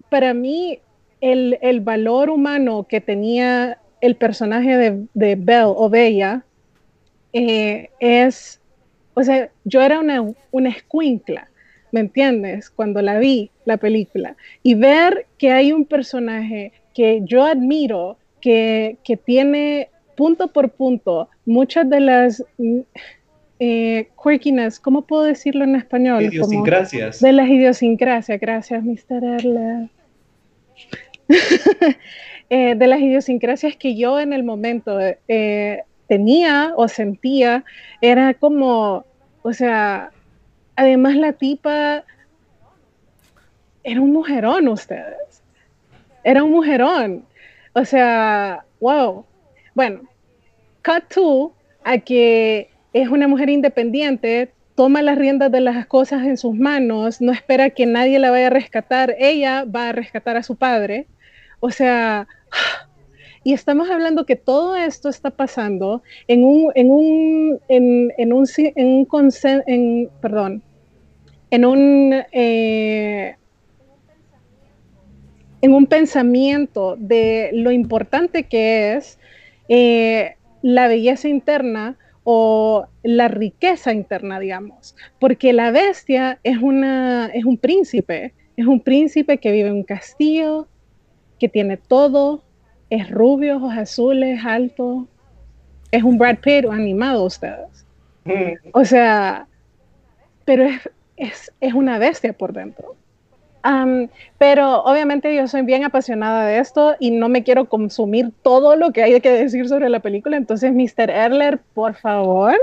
para mí el, valor humano que tenía el personaje de, de Belle o Bella eh, es, o sea, yo era una, una escuincla, ¿me entiendes? Cuando la vi, la película, y ver que hay un personaje que yo admiro, que, tiene punto por punto muchas de las eh, quirkiness, ¿cómo puedo decirlo en español? Idiosincrasias. de las idiosincrasias, gracias, Mr. Erle. [laughs] Eh, de las idiosincrasias que yo en el momento eh, tenía o sentía, era como, o sea, además la tipa era un mujerón ustedes, era un mujerón, o sea, wow. Bueno, cut to a que es una mujer independiente, toma las riendas de las cosas en sus manos, no espera que nadie la vaya a rescatar, ella va a rescatar a su padre, o sea, y estamos hablando que todo esto está pasando en un, en un, en, en un, en un en, perdón, en un, eh, en un pensamiento de lo importante que es eh, la belleza interna o la riqueza interna, digamos, porque la bestia es, una, es un príncipe, es un príncipe que vive en un castillo, que tiene todo, es rubio, ojos azules, alto, es un Brad Pitt animado ustedes. Mm. O sea, pero es, una bestia por dentro. Pero obviamente yo soy bien apasionada de esto y no me quiero consumir todo lo que hay que decir sobre la película. Entonces, Mr. Erler, por favor.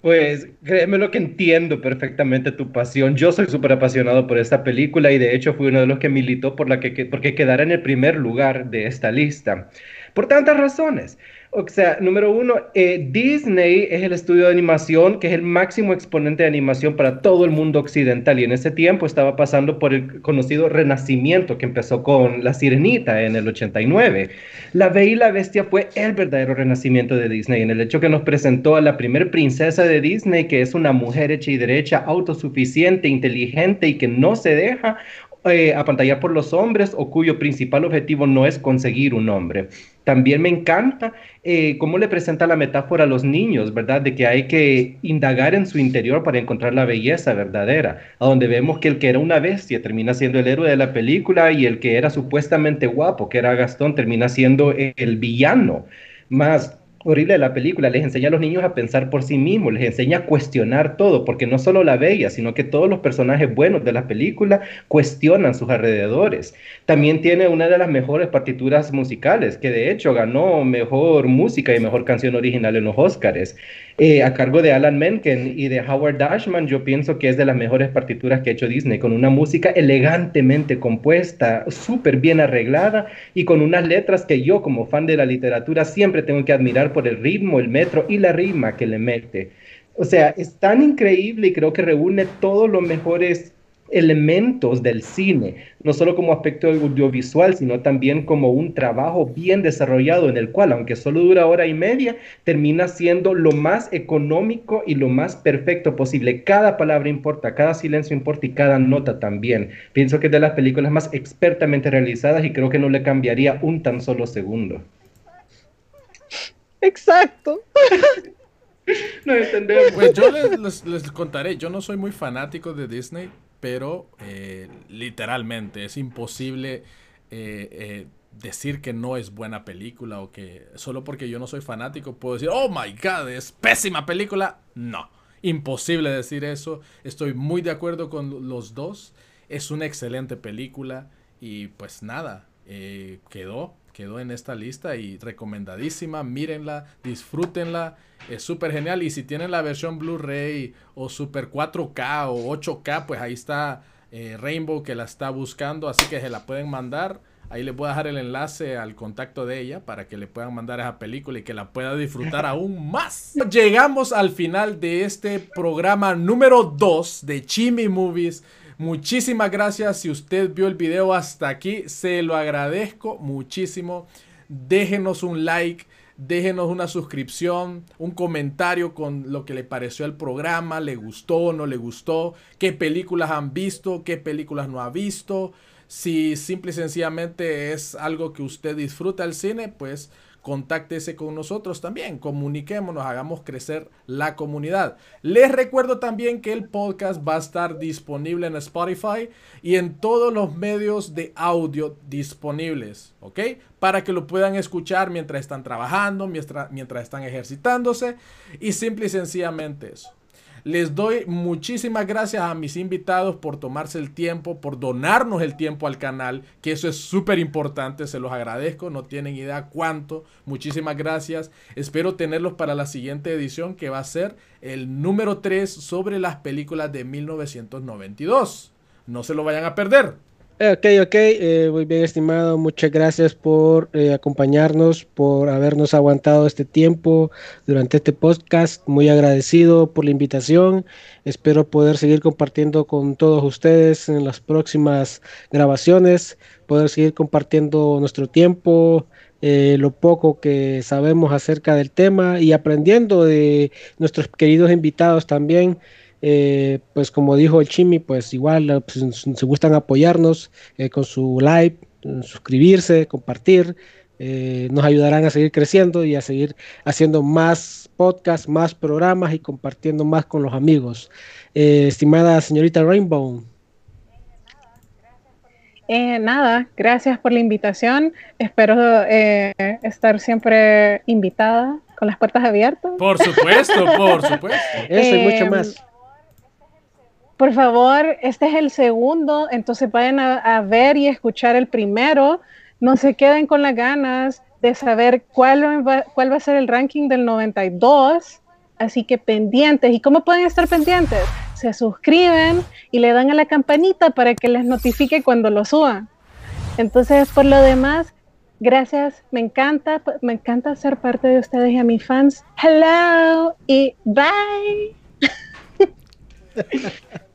Pues créeme lo que entiendo perfectamente tu pasión. Yo soy súper apasionado por esta película y de hecho fui uno de los que militó por la que, porque quedara en el primer lugar de esta lista. Por tantas razones. O sea, número uno, eh, Disney es el estudio de animación que es el máximo exponente de animación para todo el mundo occidental y en ese tiempo estaba pasando por el conocido renacimiento que empezó con La Sirenita en el 89. La Bella y la Bestia fue el verdadero renacimiento de Disney en el hecho que nos presentó a la primer princesa de Disney que es una mujer hecha y derecha, autosuficiente, inteligente y que no se deja eh, apantallar por los hombres o cuyo principal objetivo no es conseguir un hombre. También me encanta eh, cómo le presenta la metáfora a los niños, ¿verdad? De que hay que indagar en su interior para encontrar la belleza verdadera, a donde vemos que el que era una bestia termina siendo el héroe de la película y el que era supuestamente guapo, que era Gastón, termina siendo el villano. Más horrible de la película, les enseña a los niños a pensar por sí mismos, les enseña a cuestionar todo, porque no solo la bella, sino que todos los personajes buenos de la película cuestionan sus alrededores. También tiene una de las mejores partituras musicales, que de hecho ganó mejor música y mejor canción original en los Oscars. Eh, a cargo de Alan Menken y de Howard Dashman, yo pienso que es de las mejores partituras que ha hecho Disney, con una música elegantemente compuesta, súper bien arreglada y con unas letras que yo como fan de la literatura siempre tengo que admirar por el ritmo, el metro y la rima que le mete. O sea, es tan increíble y creo que reúne todos los mejores elementos del cine, no solo como aspecto audiovisual, sino también como un trabajo bien desarrollado en el cual, aunque solo dura hora y media, termina siendo lo más económico y lo más perfecto posible. Cada palabra importa, cada silencio importa y cada nota también. Pienso que es de las películas más expertamente realizadas y creo que no le cambiaría un tan solo segundo. Exacto. [laughs] no entendemos. Pues yo les, les, contaré, yo no soy muy fanático de Disney, pero eh, literalmente es imposible eh, eh, decir que no es buena película o que solo porque yo no soy fanático puedo decir, oh my god, es pésima película. No, imposible decir eso. Estoy muy de acuerdo con los dos. Es una excelente película y pues nada, quedó quedó en esta lista y recomendadísima. Mírenla, disfrútenla. Es súper genial. Y si tienen la versión Blu-ray o Super 4K o 8K, pues ahí está eh, Rainbow que la está buscando. Así que se la pueden mandar. Ahí les voy a dejar el enlace al contacto de ella para que le puedan mandar esa película y que la pueda disfrutar [laughs] aún más. Llegamos al final de este programa número 2 de Chimi Movies. Muchísimas gracias si usted vio el video hasta aquí, se lo agradezco muchísimo. Déjenos un like, déjenos una suscripción, un comentario con lo que le pareció el programa, le gustó o no le gustó, qué películas han visto, qué películas no ha visto. Si simple y sencillamente es algo que usted disfruta el cine, pues contáctese con nosotros también, comuniquémonos, hagamos crecer la comunidad. Les recuerdo también que el podcast va a estar disponible en Spotify y en todos los medios de audio disponibles, ¿ok? Para que lo puedan escuchar mientras están trabajando, mientras, mientras están ejercitándose y simple y sencillamente eso. Les doy muchísimas gracias a mis invitados por tomarse el tiempo, por donarnos el tiempo al canal, que eso es súper importante, se los agradezco, no tienen idea cuánto. Muchísimas gracias. Espero tenerlos para la siguiente edición que va a ser el número 3 sobre las películas de 1992. No se lo vayan a perder. Ok, ok, eh, muy bien estimado, muchas gracias por eh, acompañarnos, por habernos aguantado este tiempo durante este podcast, muy agradecido por la invitación, espero poder seguir compartiendo con todos ustedes en las próximas grabaciones, poder seguir compartiendo nuestro tiempo, eh, lo poco que sabemos acerca del tema y aprendiendo de nuestros queridos invitados también. Eh, pues como dijo el Chimi, pues igual eh, pues, se gustan apoyarnos eh, con su like, suscribirse, compartir, nos ayudarán a seguir creciendo y a seguir haciendo más podcasts, más programas y compartiendo más con los amigos. estimada señorita Rainbow. nada, gracias por la invitación. Espero estar siempre invitada con las puertas abiertas. Por supuesto, por supuesto. Eso y mucho más por favor, este es el segundo, entonces vayan a, ver y escuchar el primero. No se queden con las ganas de saber cuál va, a ser el ranking del 92. Así que pendientes. ¿Y cómo pueden estar pendientes? Se suscriben y le dan a la campanita para que les notifique cuando lo suban. Entonces, por lo demás, Gracias, me encanta, me encanta ser parte de ustedes y a mis fans. Hello y bye. [laughs]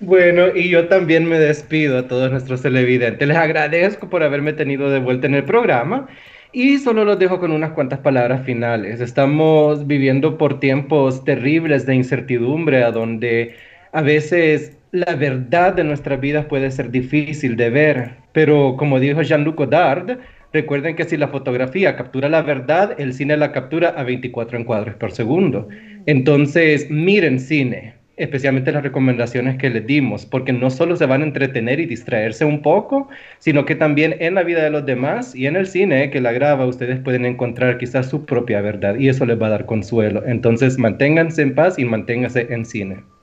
Bueno, y yo también me despido a todos nuestros televidentes. Les agradezco por haberme tenido de vuelta en el programa y solo los dejo con unas cuantas palabras finales. Estamos viviendo por tiempos terribles de incertidumbre, a donde a veces la verdad de nuestras vidas puede ser difícil de ver, pero como dijo Jean-Luc Godard, recuerden que si la fotografía captura la verdad, el cine la captura a 24 encuadros por segundo. Entonces, miren cine, especialmente las recomendaciones que les dimos, porque no solo se van a entretener y distraerse un poco, sino que también en la vida de los demás y en el cine que la graba, ustedes pueden encontrar quizás su propia verdad y eso les va a dar consuelo. Entonces, manténganse en paz y manténganse en cine.